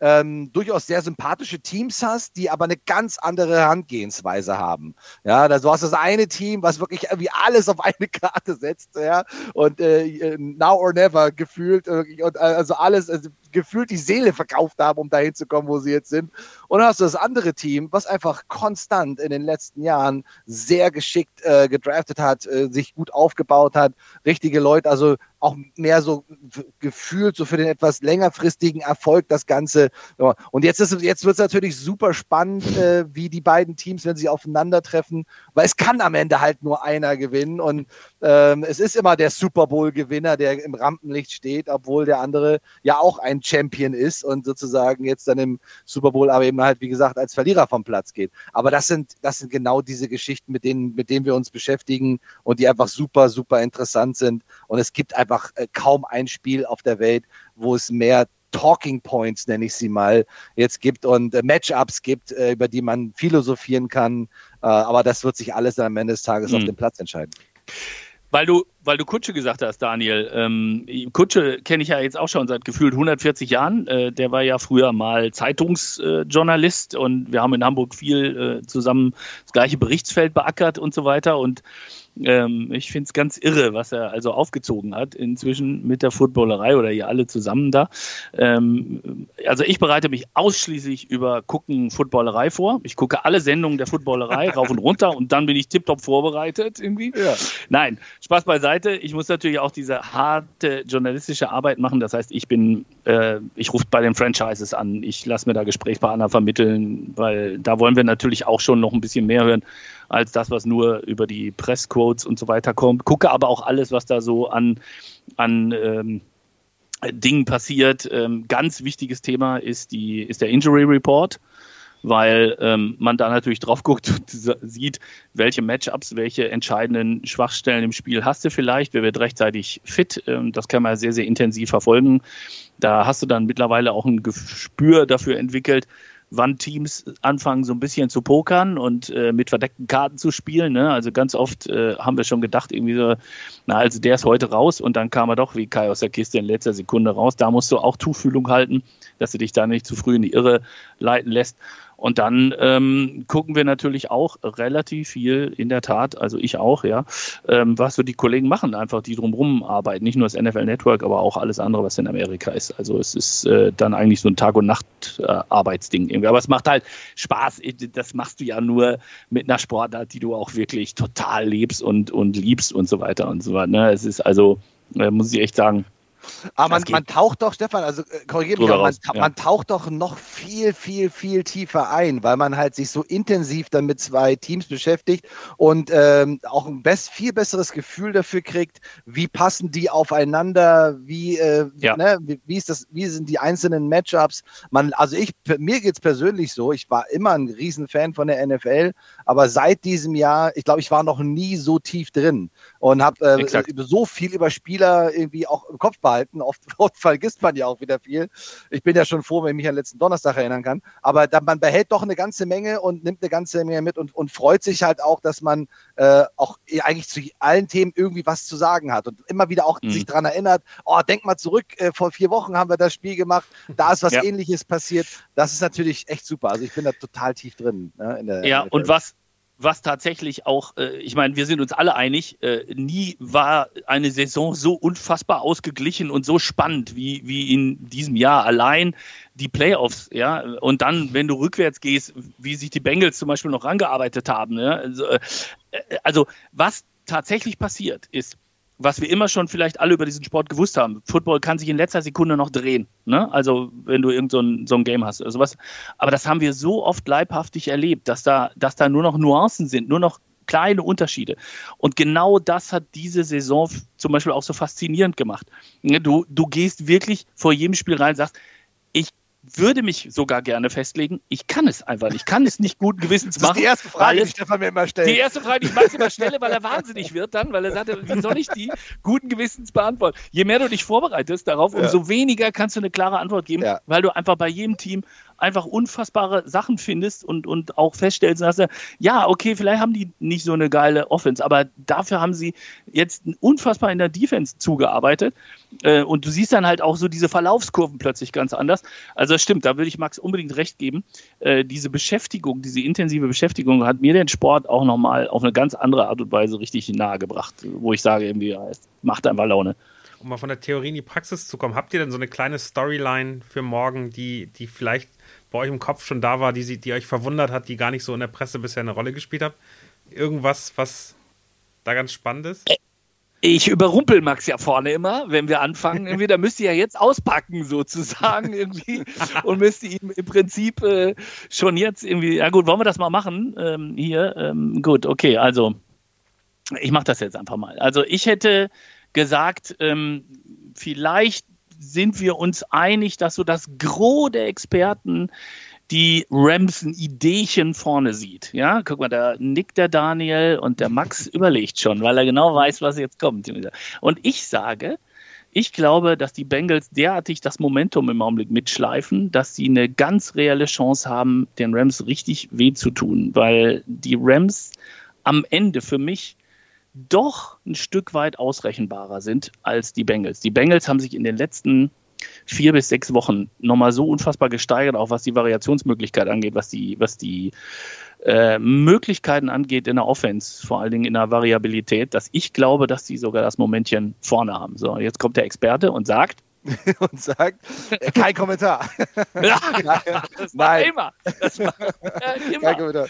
[SPEAKER 3] ähm, durchaus sehr sympathische Teams hast, die aber eine ganz andere Herangehensweise haben. Ja, da, du hast das eine Team, was wirklich irgendwie alles auf eine Karte setzt, ja, und äh, now or never gefühlt, und, äh, also alles, also gefühlt die Seele verkauft haben, um dahin zu kommen, wo sie jetzt sind. Und dann hast du das andere Team, was einfach konstant in den letzten Jahren sehr geschickt äh, gedraftet hat, äh, sich gut aufgebaut hat, richtige Leute, also auch mehr so gefühlt so für den etwas längerfristigen Erfolg das Ganze. Und jetzt jetzt wird es natürlich super spannend, äh, wie die beiden Teams, wenn sie aufeinandertreffen, weil es kann am Ende halt nur einer gewinnen und ähm, es ist immer der Super Bowl Gewinner, der im Rampenlicht steht, obwohl der andere ja auch ein Champion ist und sozusagen jetzt dann im Super Bowl aber eben halt, wie gesagt, als Verlierer vom Platz geht. Aber das sind, das sind genau diese Geschichten, mit denen, mit denen wir uns beschäftigen und die einfach super, super interessant sind. Und es gibt einfach äh, kaum ein Spiel auf der Welt, wo es mehr Talking Points, nenne ich sie mal, jetzt gibt und äh, Matchups gibt, äh, über die man philosophieren kann. Äh, aber das wird sich alles am Ende des Tages mhm. auf dem Platz entscheiden.
[SPEAKER 4] Weil du, weil du Kutsche gesagt hast, Daniel. Ähm, Kutsche kenne ich ja jetzt auch schon seit gefühlt 140 Jahren. Äh, der war ja früher mal Zeitungsjournalist äh, und wir haben in Hamburg viel äh, zusammen das gleiche Berichtsfeld beackert und so weiter. Und ähm, ich finde es ganz irre, was er also aufgezogen hat inzwischen mit der Footballerei oder ihr alle zusammen da. Ähm, also ich bereite mich ausschließlich über Gucken Footballerei vor. Ich gucke alle Sendungen der Footballerei rauf und runter und dann bin ich tiptop vorbereitet irgendwie. Ja. Nein, Spaß beiseite. Ich muss natürlich auch diese harte journalistische Arbeit machen. Das heißt, ich bin, äh, ich rufe bei den Franchises an. Ich lasse mir da Gesprächspartner vermitteln, weil da wollen wir natürlich auch schon noch ein bisschen mehr hören als das, was nur über die Pressquotes und so weiter kommt. Gucke aber auch alles, was da so an, an ähm, Dingen passiert. Ähm, ganz wichtiges Thema ist, die, ist der Injury Report weil ähm, man da natürlich drauf guckt und sieht, welche Matchups, welche entscheidenden Schwachstellen im Spiel hast du vielleicht, wer wird rechtzeitig fit. Ähm, das kann man sehr, sehr intensiv verfolgen. Da hast du dann mittlerweile auch ein Gespür dafür entwickelt, wann Teams anfangen, so ein bisschen zu pokern und äh, mit verdeckten Karten zu spielen. Ne? Also ganz oft äh, haben wir schon gedacht, irgendwie so, na, also der ist heute raus und dann kam er doch wie Kai aus der Kiste in letzter Sekunde raus. Da musst du auch Tuchfühlung halten, dass du dich da nicht zu früh in die Irre leiten lässt. Und dann ähm, gucken wir natürlich auch relativ viel, in der Tat, also ich auch, ja, ähm, was so die Kollegen machen, einfach die drumherum arbeiten. Nicht nur das NFL Network, aber auch alles andere, was in Amerika ist. Also es ist äh, dann eigentlich so ein Tag- und Nacht-Arbeitsding äh, irgendwie. Aber es macht halt Spaß. Das machst du ja nur mit einer Sportart, die du auch wirklich total lebst und, und liebst und so weiter und so weiter. Ne? Es ist also, äh, muss ich echt sagen,
[SPEAKER 3] aber man, man, taucht doch, Stefan, also äh, korrigiere mich, man, ja. man, taucht doch noch viel, viel, viel tiefer ein, weil man halt sich so intensiv dann mit zwei Teams beschäftigt und ähm, auch ein best, viel besseres Gefühl dafür kriegt, wie passen die aufeinander, wie, äh, ja. ne, wie, wie, ist das, wie sind die einzelnen Matchups. Man, also ich, mir geht es persönlich so, ich war immer ein Riesenfan von der NFL, aber seit diesem Jahr, ich glaube, ich war noch nie so tief drin und habe äh, so viel über Spieler irgendwie auch im Kopf behalten. Oft, oft, vergisst man ja auch wieder viel. Ich bin ja schon froh, wenn ich mich an letzten Donnerstag erinnern kann. Aber da, man behält doch eine ganze Menge und nimmt eine ganze Menge mit und, und freut sich halt auch, dass man äh, auch eigentlich zu allen Themen irgendwie was zu sagen hat und immer wieder auch mhm. sich daran erinnert, oh, denk mal zurück, äh, vor vier Wochen haben wir das Spiel gemacht, da ist was ja. ähnliches passiert. Das ist natürlich echt super. Also ich bin da total tief drin.
[SPEAKER 4] Ne, ja, und was, was tatsächlich auch, äh, ich meine, wir sind uns alle einig, äh, nie war eine Saison so unfassbar ausgeglichen und so spannend wie, wie in diesem Jahr. Allein die Playoffs, ja, und dann, wenn du rückwärts gehst, wie sich die Bengals zum Beispiel noch rangearbeitet haben. Ja? Also, äh, also was tatsächlich passiert ist, was wir immer schon vielleicht alle über diesen Sport gewusst haben. Football kann sich in letzter Sekunde noch drehen. Ne? Also wenn du irgend so ein, so ein Game hast oder sowas. Aber das haben wir so oft leibhaftig erlebt, dass da, dass da nur noch Nuancen sind, nur noch kleine Unterschiede. Und genau das hat diese Saison zum Beispiel auch so faszinierend gemacht. Ne, du, du gehst wirklich vor jedem Spiel rein und sagst, ich würde mich sogar gerne festlegen. Ich kann es einfach nicht. Ich kann es nicht guten Gewissens machen. Das ist
[SPEAKER 3] die erste Frage, die Stefan mir immer stellt.
[SPEAKER 4] Die erste Frage, die ich immer stelle, weil er wahnsinnig wird dann, weil er sagt, wie soll ich die guten Gewissens beantworten? Je mehr du dich vorbereitest darauf, umso ja. weniger kannst du eine klare Antwort geben, ja. weil du einfach bei jedem Team einfach unfassbare Sachen findest und, und auch feststellst, dass er, ja, okay, vielleicht haben die nicht so eine geile Offense, aber dafür haben sie jetzt unfassbar in der Defense zugearbeitet. Äh, und du siehst dann halt auch so diese Verlaufskurven plötzlich ganz anders. Also das stimmt, da würde ich Max unbedingt recht geben. Äh, diese Beschäftigung, diese intensive Beschäftigung hat mir den Sport auch nochmal auf eine ganz andere Art und Weise richtig nahe gebracht, wo ich sage, irgendwie, es macht einfach Laune
[SPEAKER 2] um mal von der Theorie in die Praxis zu kommen, habt ihr denn so eine kleine Storyline für morgen, die, die vielleicht bei euch im Kopf schon da war, die, die euch verwundert hat, die gar nicht so in der Presse bisher eine Rolle gespielt hat? Irgendwas, was da ganz spannend ist?
[SPEAKER 4] Ich überrumpel Max ja vorne immer, wenn wir anfangen. Irgendwie, da müsst ihr ja jetzt auspacken, sozusagen, irgendwie. Und müsst ihr ihm im Prinzip äh, schon jetzt irgendwie, ja gut, wollen wir das mal machen? Ähm, hier, ähm, gut, okay, also ich mache das jetzt einfach mal. Also ich hätte gesagt, ähm, vielleicht sind wir uns einig, dass so das Gros der Experten die Rams ein Ideechen vorne sieht. Ja, guck mal, da nickt der Daniel und der Max überlegt schon, weil er genau weiß, was jetzt kommt. Und ich sage, ich glaube, dass die Bengals derartig das Momentum im Augenblick mitschleifen, dass sie eine ganz reelle Chance haben, den Rams richtig weh zu tun, weil die Rams am Ende für mich doch ein Stück weit ausrechenbarer sind als die Bengals. Die Bengals haben sich in den letzten vier bis sechs Wochen nochmal so unfassbar gesteigert, auch was die Variationsmöglichkeit angeht, was die, was die äh, Möglichkeiten angeht in der Offense, vor allen Dingen in der Variabilität, dass ich glaube, dass die sogar das Momentchen vorne haben. So, jetzt kommt der Experte und sagt,
[SPEAKER 3] und sagt, äh, kein Kommentar.
[SPEAKER 4] Ja, das Nein. immer. Das war,
[SPEAKER 3] immer.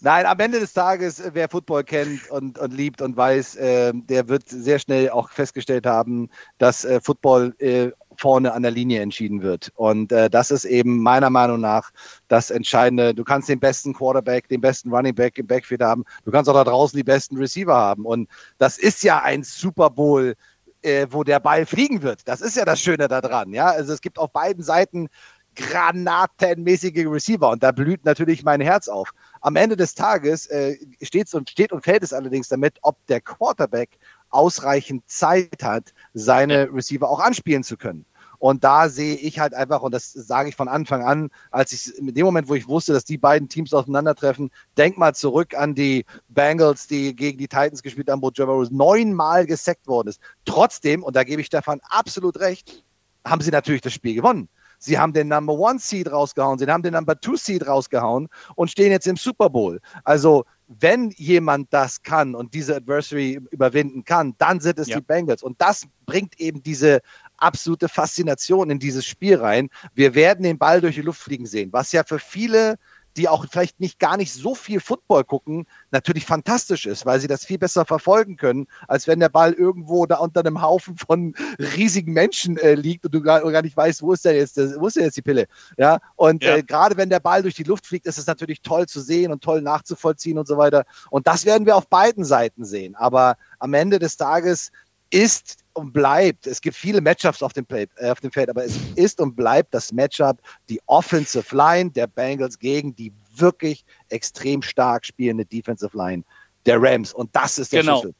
[SPEAKER 3] Nein, am Ende des Tages, äh, wer Football kennt und, und liebt und weiß, äh, der wird sehr schnell auch festgestellt haben, dass äh, Football äh, vorne an der Linie entschieden wird. Und äh, das ist eben meiner Meinung nach das Entscheidende. Du kannst den besten Quarterback, den besten Running Back im Backfield haben. Du kannst auch da draußen die besten Receiver haben. Und das ist ja ein Super Bowl äh, wo der Ball fliegen wird. Das ist ja das Schöne daran. Ja? Also es gibt auf beiden Seiten granatenmäßige Receiver und da blüht natürlich mein Herz auf. Am Ende des Tages äh, steht und steht und fällt es allerdings damit, ob der Quarterback ausreichend Zeit hat, seine Receiver auch anspielen zu können. Und da sehe ich halt einfach, und das sage ich von Anfang an, als ich in dem Moment, wo ich wusste, dass die beiden Teams aufeinandertreffen, denk mal zurück an die Bengals, die gegen die Titans gespielt haben, wo Trevor Rose neunmal gesackt worden ist. Trotzdem, und da gebe ich Stefan absolut recht, haben sie natürlich das Spiel gewonnen. Sie haben den Number One Seed rausgehauen, sie haben den Number Two Seed rausgehauen und stehen jetzt im Super Bowl. Also wenn jemand das kann und diese Adversary überwinden kann, dann sind es ja. die Bengals. Und das bringt eben diese absolute Faszination in dieses Spiel rein. Wir werden den Ball durch die Luft fliegen sehen, was ja für viele die auch vielleicht nicht gar nicht so viel Football gucken, natürlich fantastisch ist, weil sie das viel besser verfolgen können, als wenn der Ball irgendwo da unter einem Haufen von riesigen Menschen äh, liegt und du gar, gar, nicht weißt, wo ist denn jetzt, wo ist denn jetzt die Pille? Ja, und ja. äh, gerade wenn der Ball durch die Luft fliegt, ist es natürlich toll zu sehen und toll nachzuvollziehen und so weiter. Und das werden wir auf beiden Seiten sehen. Aber am Ende des Tages ist und bleibt, es gibt viele Matchups auf dem, Play, äh, auf dem Feld, aber es ist und bleibt das Matchup die Offensive Line der Bengals gegen die wirklich extrem stark spielende Defensive Line der Rams. Und das ist der genau. Schlüssel.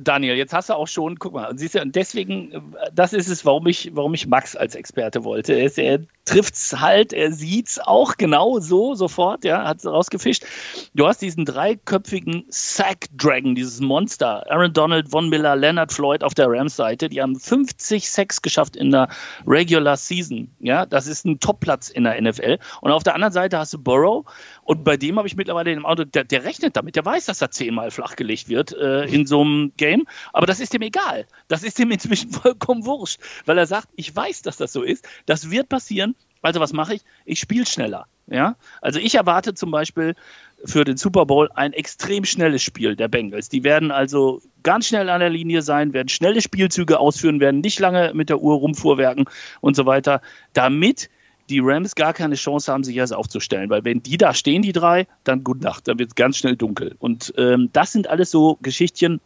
[SPEAKER 4] Daniel, jetzt hast du auch schon, guck mal, siehst du, und deswegen, äh, das ist es, warum ich, warum ich Max als Experte wollte. Er, er trifft's halt, er sieht's auch genau so, sofort, ja, hat es rausgefischt. Du hast diesen dreiköpfigen Sack Dragon, dieses Monster, Aaron Donald, Von Miller, Leonard Floyd auf der Rams-Seite, die haben 50 Sacks geschafft in der Regular Season, ja, das ist ein Topplatz in der NFL. Und auf der anderen Seite hast du Burrow, und bei dem habe ich mittlerweile im Auto, der, der, rechnet damit, der weiß, dass er zehnmal flachgelegt wird äh, in so einem Game, aber das ist ihm egal. Das ist ihm inzwischen vollkommen wurscht, weil er sagt, ich weiß, dass das so ist, das wird passieren, also was mache ich? Ich spiele schneller. Ja, also ich erwarte zum Beispiel, für den Super Bowl ein extrem schnelles Spiel der Bengals. Die werden also ganz schnell an der Linie sein, werden schnelle Spielzüge ausführen, werden nicht lange mit der Uhr rumfuhrwerken und so weiter, damit die Rams gar keine Chance haben, sich erst aufzustellen. Weil wenn die da stehen, die drei, dann gute Nacht, dann wird es ganz schnell dunkel. Und ähm, das sind alles so Geschichtchen,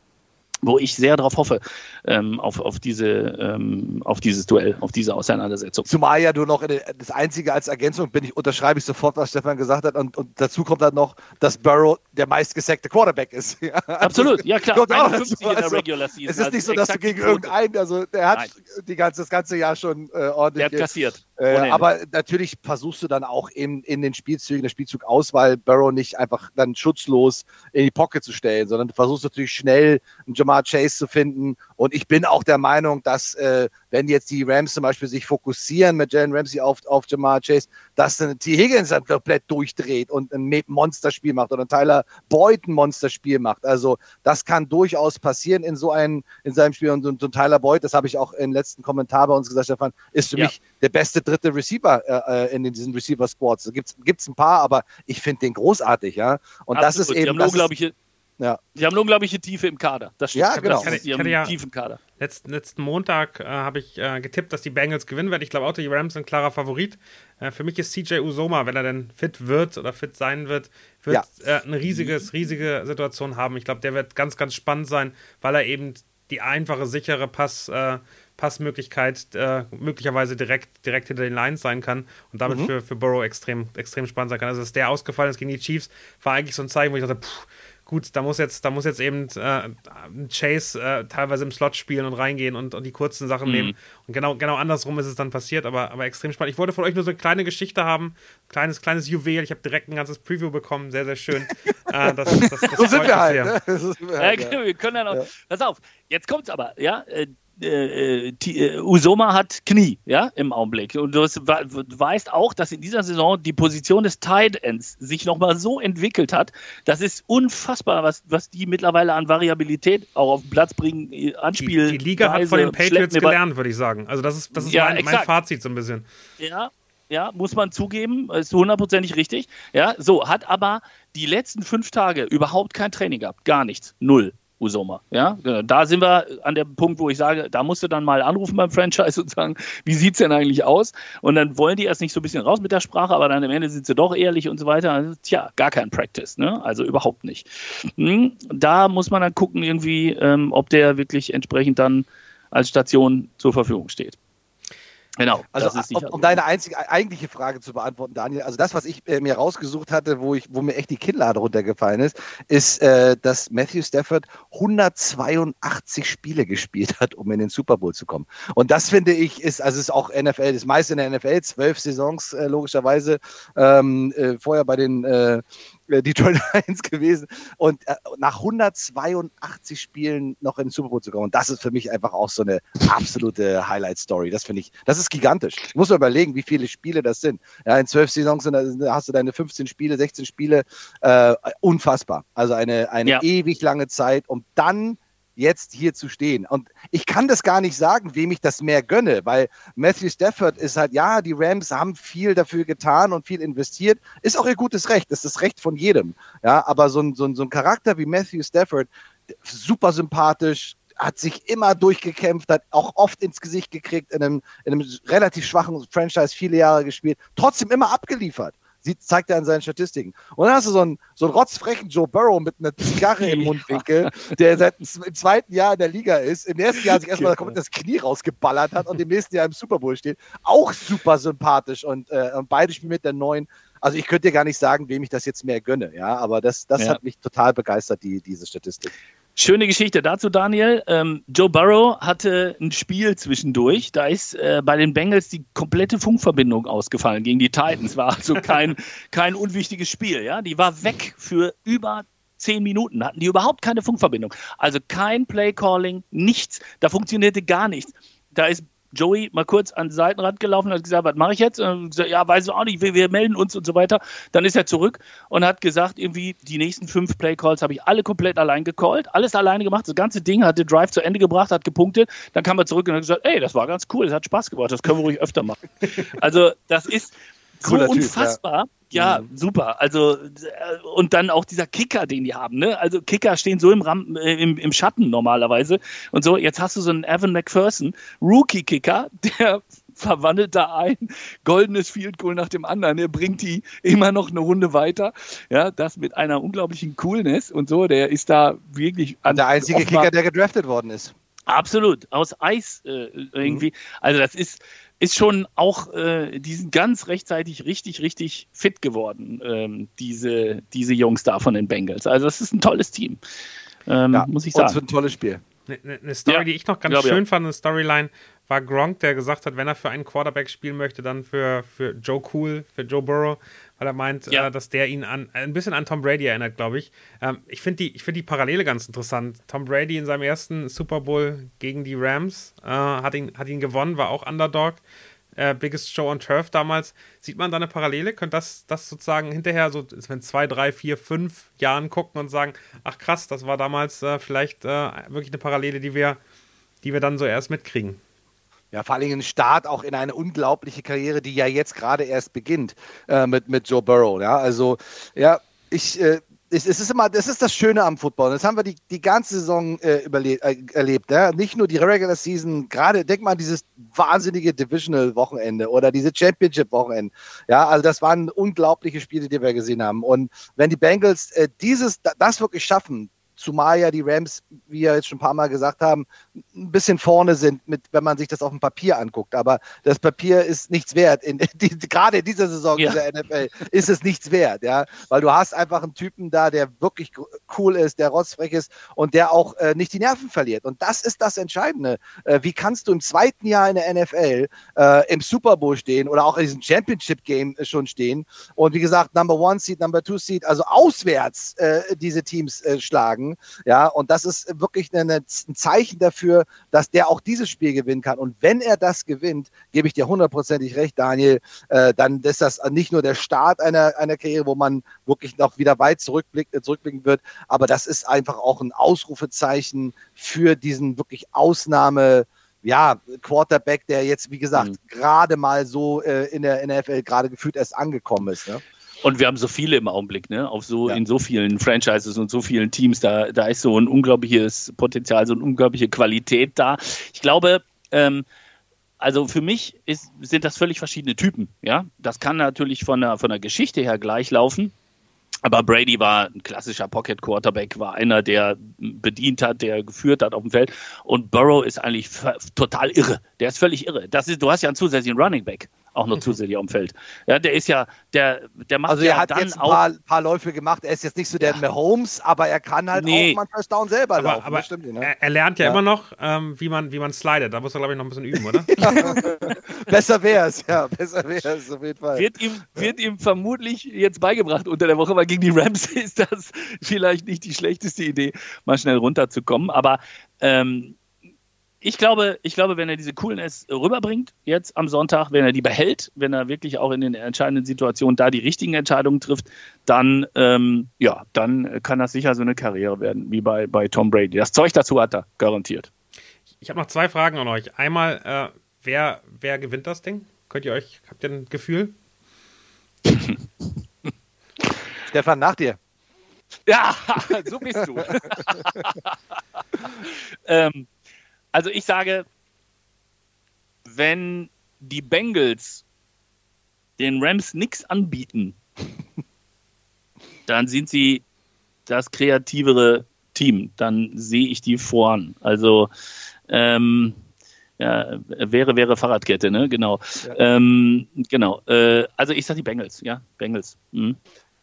[SPEAKER 4] wo ich sehr darauf hoffe, ähm, auf, auf, diese, ähm, auf dieses Duell, auf diese Auseinandersetzung.
[SPEAKER 3] Zumal ja nur noch das Einzige als Ergänzung bin ich, unterschreibe ich sofort, was Stefan gesagt hat. Und, und dazu kommt dann noch, dass Burrow der meistgesackte Quarterback ist.
[SPEAKER 4] Absolut, ja klar.
[SPEAKER 3] Kommt 51 in der also, Regular Season. Es ist also nicht so, dass du gegen irgendeinen, also der hat die ganze, das ganze Jahr schon äh, ordentlich.
[SPEAKER 4] Der hat kassiert.
[SPEAKER 3] Äh, aber natürlich versuchst du dann auch in, in den Spielzügen, der Spielzugauswahl, Burrow nicht einfach dann schutzlos in die Pocket zu stellen, sondern du versuchst natürlich schnell einen Jamar Chase zu finden. Und ich bin auch der Meinung, dass äh, wenn jetzt die Rams zum Beispiel sich fokussieren mit Jalen Ramsey auf, auf Jamar Chase, dass dann T. Higgins dann komplett durchdreht und ein Monsterspiel macht oder Tyler Boyd ein Monsterspiel macht. Also das kann durchaus passieren in so einem, in seinem Spiel. Und, und, und Tyler Boyd, das habe ich auch im letzten Kommentar bei uns gesagt, Stefan, ist für ja. mich der beste dritte Receiver äh, äh in diesen Receiver Sports. Da gibt es ein paar, aber ich finde den großartig, ja. Und Absolut. das ist eben.
[SPEAKER 4] Die haben unglaubliche, ja. Die haben eine unglaubliche Tiefe im Kader.
[SPEAKER 3] Das stimmt. Ja, genau.
[SPEAKER 2] Das, die haben ja tiefen Kader. Letzten, letzten Montag äh, habe ich äh, getippt, dass die Bengals gewinnen werden. Ich glaube auch, die Rams sind klarer Favorit. Äh, für mich ist CJ Usoma, wenn er denn fit wird oder fit sein wird, wird ja. Äh, eine riesiges, riesige Situation haben. Ich glaube, der wird ganz, ganz spannend sein, weil er eben die einfache, sichere Pass, äh, Passmöglichkeit äh, möglicherweise direkt, direkt hinter den Lines sein kann und damit mhm. für, für Burrow extrem, extrem spannend sein kann. Also, dass der ausgefallen ist gegen die Chiefs, war eigentlich so ein Zeichen, wo ich dachte, puh, gut, da muss jetzt, da muss jetzt eben äh, Chase äh, teilweise im Slot spielen und reingehen und, und die kurzen Sachen mhm. nehmen. Und genau, genau andersrum ist es dann passiert, aber, aber extrem spannend. Ich wollte von euch nur so eine kleine Geschichte haben, kleines, kleines Juwel. Ich habe direkt ein ganzes Preview bekommen, sehr, sehr schön. äh, das, das, das
[SPEAKER 3] so sind wir halt. Ne? Wir,
[SPEAKER 4] halt ja, wir können ja noch. Ja. Pass auf, jetzt kommt's aber, ja. Äh, äh, äh, Usoma hat Knie, ja, im Augenblick. Und du, weißt auch, dass in dieser Saison die Position des Tight Ends sich nochmal so entwickelt hat. Das ist unfassbar, was, was die mittlerweile an Variabilität auch auf den Platz bringen, äh, anspielen.
[SPEAKER 2] Die, die Liga hat von den Patriots gelernt, würde ich sagen. Also das ist, das ist ja, mein, mein Fazit so ein bisschen.
[SPEAKER 4] Ja, ja, muss man zugeben, ist hundertprozentig richtig. Ja, so, hat aber die letzten fünf Tage überhaupt kein Training gehabt. Gar nichts. Null. Usoma. Ja, genau. da sind wir an dem Punkt, wo ich sage, da musst du dann mal anrufen beim Franchise und sagen, wie sieht es denn eigentlich aus? Und dann wollen die erst nicht so ein bisschen raus mit der Sprache, aber dann am Ende sind sie doch ehrlich und so weiter. Also, tja, gar kein Practice, ne? Also überhaupt nicht. Hm, da muss man dann gucken, irgendwie, ähm, ob der wirklich entsprechend dann als Station zur Verfügung steht.
[SPEAKER 3] Genau. Also um, um, deine einzige, eigentliche Frage zu beantworten, Daniel, also das, was ich äh, mir rausgesucht hatte, wo ich, wo mir echt die Kinnlade runtergefallen ist, ist, äh, dass Matthew Stafford 182 Spiele gespielt hat, um in den Super Bowl zu kommen. Und das finde ich ist, also ist auch NFL, das meiste in der NFL, zwölf Saisons äh, logischerweise, ähm, äh, vorher bei den äh, Detroit Lions gewesen und äh, nach 182 Spielen noch in den Super Bowl zu kommen. Und das ist für mich einfach auch so eine absolute Highlight-Story. Das finde ich, das ist gigantisch. Ich muss mir überlegen, wie viele Spiele das sind. Ja, in zwölf Saisons hast du deine 15 Spiele, 16 Spiele. Äh, unfassbar. Also eine, eine ja. ewig lange Zeit, um dann jetzt hier zu stehen. Und ich kann das gar nicht sagen, wem ich das mehr gönne, weil Matthew Stafford ist halt, ja, die Rams haben viel dafür getan und viel investiert, ist auch ihr gutes Recht, das ist das Recht von jedem. Ja, aber so ein, so ein, so ein Charakter wie Matthew Stafford, super sympathisch, hat sich immer durchgekämpft, hat auch oft ins Gesicht gekriegt, in einem, in einem relativ schwachen Franchise viele Jahre gespielt, trotzdem immer abgeliefert. Sieht, zeigt er in seinen Statistiken. Und dann hast du so einen, so einen rotzfrechen Joe Burrow mit einer Zigarre im Mundwinkel, der seit dem zweiten Jahr in der Liga ist, im ersten Jahr sich erstmal komplett das Knie rausgeballert hat und im nächsten Jahr im Super Bowl steht. Auch super sympathisch und, äh, und beide spielen mit der neuen. Also ich könnte dir gar nicht sagen, wem ich das jetzt mehr gönne, ja, aber das, das ja. hat mich total begeistert, die, diese Statistik.
[SPEAKER 4] Schöne Geschichte dazu, Daniel. Ähm, Joe Burrow hatte ein Spiel zwischendurch. Da ist äh, bei den Bengals die komplette Funkverbindung ausgefallen gegen die Titans. War also kein, kein unwichtiges Spiel. Ja? Die war weg für über zehn Minuten. Hatten die überhaupt keine Funkverbindung. Also kein Playcalling, nichts. Da funktionierte gar nichts. Da ist Joey mal kurz an den Seitenrand gelaufen und hat gesagt, was mache ich jetzt? Und gesagt, ja, weiß ich auch nicht, wir, wir, melden uns und so weiter. Dann ist er zurück und hat gesagt, irgendwie die nächsten fünf Playcalls habe ich alle komplett allein gecallt, alles alleine gemacht, das ganze Ding hat den Drive zu Ende gebracht, hat gepunktet, dann kam er zurück und hat gesagt, ey, das war ganz cool, das hat Spaß gemacht, das können wir ruhig öfter machen. also das ist, so unfassbar. Typ, ja. ja, mhm. super. Also äh, und dann auch dieser Kicker, den die haben. Ne? Also Kicker stehen so im, Ram äh, im, im Schatten normalerweise und so. Jetzt hast du so einen Evan McPherson, Rookie-Kicker, der verwandelt da ein goldenes Field Goal nach dem anderen. Er bringt die immer noch eine Runde weiter. Ja, das mit einer unglaublichen Coolness und so. Der ist da wirklich
[SPEAKER 3] an der einzige Kicker, der gedraftet worden ist.
[SPEAKER 4] Absolut, aus Eis äh, irgendwie. Mhm. Also das ist, ist schon auch, äh, die sind ganz rechtzeitig richtig, richtig fit geworden, ähm, diese, diese Jungs da von den Bengals. Also das ist ein tolles Team, ähm, ja, muss ich sagen. Und es
[SPEAKER 3] wird ein tolles Spiel.
[SPEAKER 2] Eine, ne, eine Story, ja, die ich noch ganz schön ja. fand, eine Storyline, war Gronk, der gesagt hat, wenn er für einen Quarterback spielen möchte, dann für, für Joe Cool, für Joe Burrow, weil er meint, ja. äh, dass der ihn an, ein bisschen an Tom Brady erinnert, glaube ich. Ähm, ich finde die, find die Parallele ganz interessant. Tom Brady in seinem ersten Super Bowl gegen die Rams äh, hat, ihn, hat ihn gewonnen, war auch Underdog. Äh, Biggest Show on Turf damals. Sieht man da eine Parallele? Könnte das, das sozusagen hinterher, so wenn zwei, drei, vier, fünf Jahren gucken und sagen, ach krass, das war damals äh, vielleicht äh, wirklich eine Parallele, die wir, die wir dann so erst mitkriegen?
[SPEAKER 3] Ja, vor allem ein Start auch in eine unglaubliche Karriere, die ja jetzt gerade erst beginnt äh, mit, mit Joe Burrow. Ja, also, ja, ich, äh, es, ist immer, das ist das Schöne am Football. Das haben wir die, die ganze Saison äh, äh, erlebt. Ja? Nicht nur die Regular Season, gerade denk mal an dieses wahnsinnige Divisional-Wochenende oder diese Championship-Wochenende. Ja, also das waren unglaubliche Spiele, die wir gesehen haben. Und wenn die Bengals äh, dieses, das wirklich schaffen, Zumal ja die Rams, wie wir jetzt schon ein paar Mal gesagt haben, ein bisschen vorne sind, mit, wenn man sich das auf dem Papier anguckt. Aber das Papier ist nichts wert. In, die, gerade in dieser Saison ja. dieser NFL ist es nichts wert, ja. Weil du hast einfach einen Typen da, der wirklich cool ist, der rotzfrech ist und der auch äh, nicht die Nerven verliert. Und das ist das Entscheidende. Äh, wie kannst du im zweiten Jahr in der NFL äh, im Super Bowl stehen oder auch in diesem Championship Game schon stehen und wie gesagt, Number One Seed, Number Two Seed, also auswärts äh, diese Teams äh, schlagen ja, und das ist wirklich eine, ein Zeichen dafür, dass der auch dieses Spiel gewinnen kann. Und wenn er das gewinnt, gebe ich dir hundertprozentig recht, Daniel, äh, dann ist das nicht nur der Start einer, einer Karriere, wo man wirklich noch wieder weit zurückblick, äh, zurückblicken wird, aber das ist einfach auch ein Ausrufezeichen für diesen wirklich Ausnahme ja, Quarterback, der jetzt, wie gesagt, mhm. gerade mal so äh, in der NFL gerade gefühlt erst angekommen ist. Ne?
[SPEAKER 4] Und wir haben so viele im Augenblick, ne? Auf so ja. in so vielen Franchises und so vielen Teams. Da, da ist so ein unglaubliches Potenzial, so eine unglaubliche Qualität da. Ich glaube, ähm, also für mich ist, sind das völlig verschiedene Typen. Ja, das kann natürlich von der von der Geschichte her gleich laufen. Aber Brady war ein klassischer Pocket Quarterback, war einer, der bedient hat, der geführt hat auf dem Feld. Und Burrow ist eigentlich total irre. Der ist völlig irre. Das ist, du hast ja einen zusätzlichen Running Back auch noch mhm. zusätzlich am Feld. Ja, der ist ja, der, der macht
[SPEAKER 3] also
[SPEAKER 4] er
[SPEAKER 3] ja hat jetzt ein paar, paar, Läufe gemacht. Er ist jetzt nicht so der ja. Mahomes, aber er kann halt nee. auch mal First Down selber
[SPEAKER 2] aber,
[SPEAKER 3] laufen.
[SPEAKER 2] Aber stimmt, ne? er, er, lernt ja, ja, immer noch, ähm, wie man, wie man slidet. Da muss er glaube ich noch ein bisschen üben, oder?
[SPEAKER 3] besser wäre es, ja, besser wäre es auf jeden Fall.
[SPEAKER 4] Wird ihm, wird ihm vermutlich jetzt beigebracht unter der Woche, weil gegen die Rams ist das vielleicht nicht die schlechteste Idee, mal schnell runterzukommen. Aber ähm, ich glaube, ich glaube, wenn er diese Coolness rüberbringt, jetzt am Sonntag, wenn er die behält, wenn er wirklich auch in den entscheidenden Situationen da die richtigen Entscheidungen trifft, dann, ähm, ja, dann kann das sicher so eine Karriere werden, wie bei, bei Tom Brady. Das Zeug dazu hat er, garantiert.
[SPEAKER 2] Ich habe noch zwei Fragen an euch. Einmal, äh, wer, wer gewinnt das Ding? Könnt ihr euch, habt ihr ein Gefühl?
[SPEAKER 3] Stefan, nach dir.
[SPEAKER 4] Ja, so bist du. ähm, also ich sage, wenn die Bengals den Rams nichts anbieten, dann sind sie das kreativere Team. Dann sehe ich die voran. Also ähm, ja, wäre, wäre Fahrradkette, ne? Genau. Ja. Ähm, genau. Äh, also ich sage die Bengals, ja, Bengals. Mhm.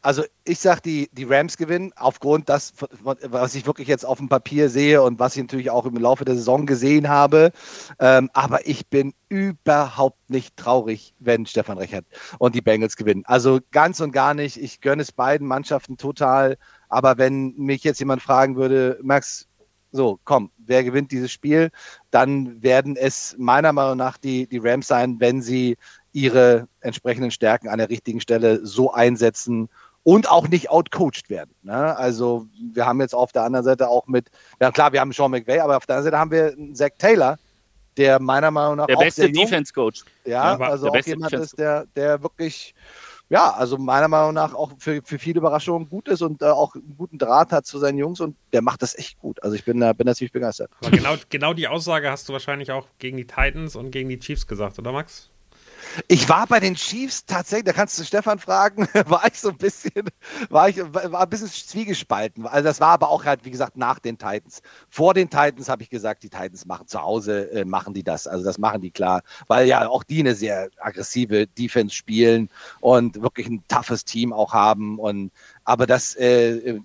[SPEAKER 3] Also ich sage, die, die Rams gewinnen, aufgrund das, was ich wirklich jetzt auf dem Papier sehe und was ich natürlich auch im Laufe der Saison gesehen habe. Ähm, aber ich bin überhaupt nicht traurig, wenn Stefan Rechert und die Bengals gewinnen. Also ganz und gar nicht. Ich gönne es beiden Mannschaften total. Aber wenn mich jetzt jemand fragen würde, Max, so, komm, wer gewinnt dieses Spiel? Dann werden es meiner Meinung nach die, die Rams sein, wenn sie ihre entsprechenden Stärken an der richtigen Stelle so einsetzen und auch nicht outcoached werden. Ne? Also wir haben jetzt auf der anderen Seite auch mit, ja klar, wir haben Sean McVay, aber auf der anderen Seite haben wir einen Zach Taylor, der meiner Meinung nach
[SPEAKER 4] der
[SPEAKER 3] auch
[SPEAKER 4] beste Defense Coach.
[SPEAKER 3] Ja, ja also auch jemand ist, der, der wirklich ja, also meiner Meinung nach auch für, für viele Überraschungen gut ist und äh, auch einen guten Draht hat zu seinen Jungs und der macht das echt gut. Also ich bin da, bin da ziemlich begeistert.
[SPEAKER 2] Aber genau, genau die Aussage hast du wahrscheinlich auch gegen die Titans und gegen die Chiefs gesagt, oder Max?
[SPEAKER 3] Ich war bei den Chiefs tatsächlich, da kannst du Stefan fragen, war ich so ein bisschen, war ich, war ein bisschen zwiegespalten. Also das war aber auch halt, wie gesagt, nach den Titans. Vor den Titans habe ich gesagt, die Titans machen zu Hause, äh, machen die das. Also das machen die klar, weil ja auch die eine sehr aggressive Defense spielen und wirklich ein toughes Team auch haben und aber das äh, äh,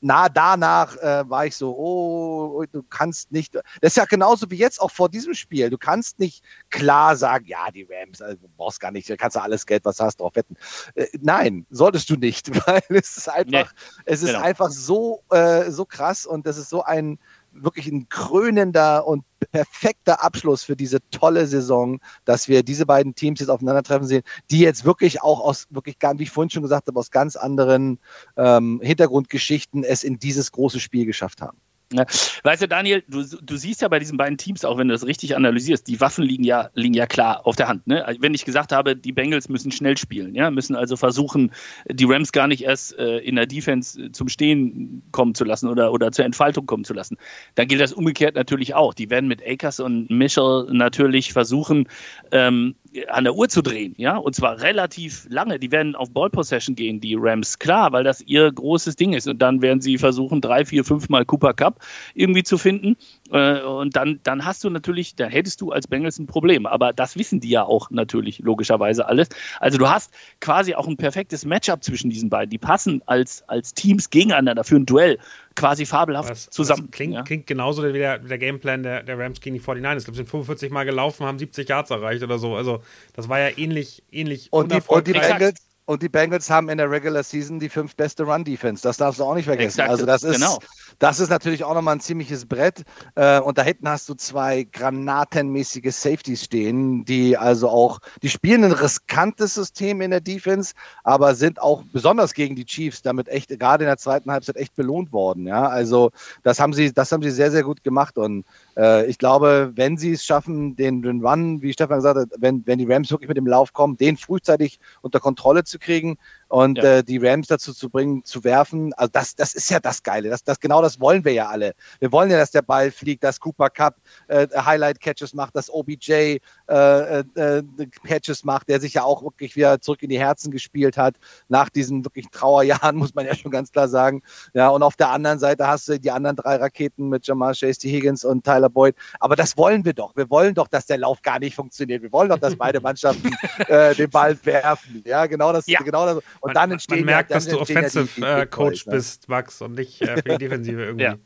[SPEAKER 3] nah danach äh, war ich so, oh, du kannst nicht. Das ist ja genauso wie jetzt auch vor diesem Spiel. Du kannst nicht klar sagen, ja, die Rams, also du brauchst gar nicht, da kannst du alles Geld, was du hast, drauf wetten. Äh, nein, solltest du nicht, weil es ist einfach, nee, es ist genau. einfach so, äh, so krass und das ist so ein wirklich ein krönender und perfekter Abschluss für diese tolle Saison, dass wir diese beiden Teams jetzt aufeinandertreffen sehen, die jetzt wirklich auch aus wirklich, wie ich vorhin schon gesagt habe, aus ganz anderen ähm, Hintergrundgeschichten es in dieses große Spiel geschafft haben.
[SPEAKER 4] Ja. Weißt du, Daniel, du, du siehst ja bei diesen beiden Teams, auch wenn du das richtig analysierst, die Waffen liegen ja, liegen ja klar auf der Hand. Ne? Also, wenn ich gesagt habe, die Bengals müssen schnell spielen, ja, müssen also versuchen, die Rams gar nicht erst äh, in der Defense zum Stehen kommen zu lassen oder, oder zur Entfaltung kommen zu lassen, dann gilt das umgekehrt natürlich auch. Die werden mit Akers und Mitchell natürlich versuchen, ähm, an der Uhr zu drehen, ja, und zwar relativ lange. Die werden auf Ball Possession gehen, die Rams, klar, weil das ihr großes Ding ist. Und dann werden sie versuchen, drei, vier, fünf Mal Cooper Cup irgendwie zu finden. Äh, und dann, dann hast du natürlich, dann hättest du als Bengals ein Problem. Aber das wissen die ja auch natürlich logischerweise alles. Also du hast quasi auch ein perfektes Matchup zwischen diesen beiden. Die passen als, als Teams gegeneinander für ein Duell quasi fabelhaft
[SPEAKER 2] das,
[SPEAKER 4] zusammen.
[SPEAKER 2] Das klingt, ja. klingt genauso wie der, der Gameplan der, der Rams gegen die 49ers. Ich glaube, sind 45 Mal gelaufen, haben 70 Yards erreicht oder so. Also das war ja ähnlich, ähnlich
[SPEAKER 3] und die, und die Bengals, und die Bengals haben in der Regular Season die fünf beste Run-Defense. Das darfst du auch nicht vergessen. Exakt, also das ist, genau. das ist natürlich auch nochmal ein ziemliches Brett. Äh, und da hinten hast du zwei granatenmäßige Safeties stehen, die also auch, die spielen ein riskantes System in der Defense, aber sind auch besonders gegen die Chiefs damit echt, gerade in der zweiten Halbzeit echt belohnt worden. Ja, also das haben sie, das haben sie sehr, sehr gut gemacht. Und äh, ich glaube, wenn sie es schaffen, den, den Run, wie Stefan gesagt hat, wenn, wenn die Rams wirklich mit dem Lauf kommen, den frühzeitig unter Kontrolle zu kriegen und ja. äh, die Rams dazu zu bringen, zu werfen. Also das, das ist ja das Geile. Das, das, genau das wollen wir ja alle. Wir wollen ja, dass der Ball fliegt, dass Cooper Cup äh, Highlight-Catches macht, dass OBJ äh, äh, äh, Catches macht, der sich ja auch wirklich wieder zurück in die Herzen gespielt hat. Nach diesen wirklich Trauerjahren, muss man ja schon ganz klar sagen. Ja, und auf der anderen Seite hast du die anderen drei Raketen mit Jamal Chase, T. Higgins und Tyler Boyd. Aber das wollen wir doch. Wir wollen doch, dass der Lauf gar nicht funktioniert. Wir wollen doch, dass beide Mannschaften äh, den Ball werfen. Ja, genau das. Ja. Genau das. Und
[SPEAKER 2] man,
[SPEAKER 3] dann entstehen
[SPEAKER 2] man merkt,
[SPEAKER 3] ja,
[SPEAKER 2] dass du Offensive ja die, die Coach ne? bist, Max, und nicht äh, für die Defensive irgendwie.
[SPEAKER 3] Ja.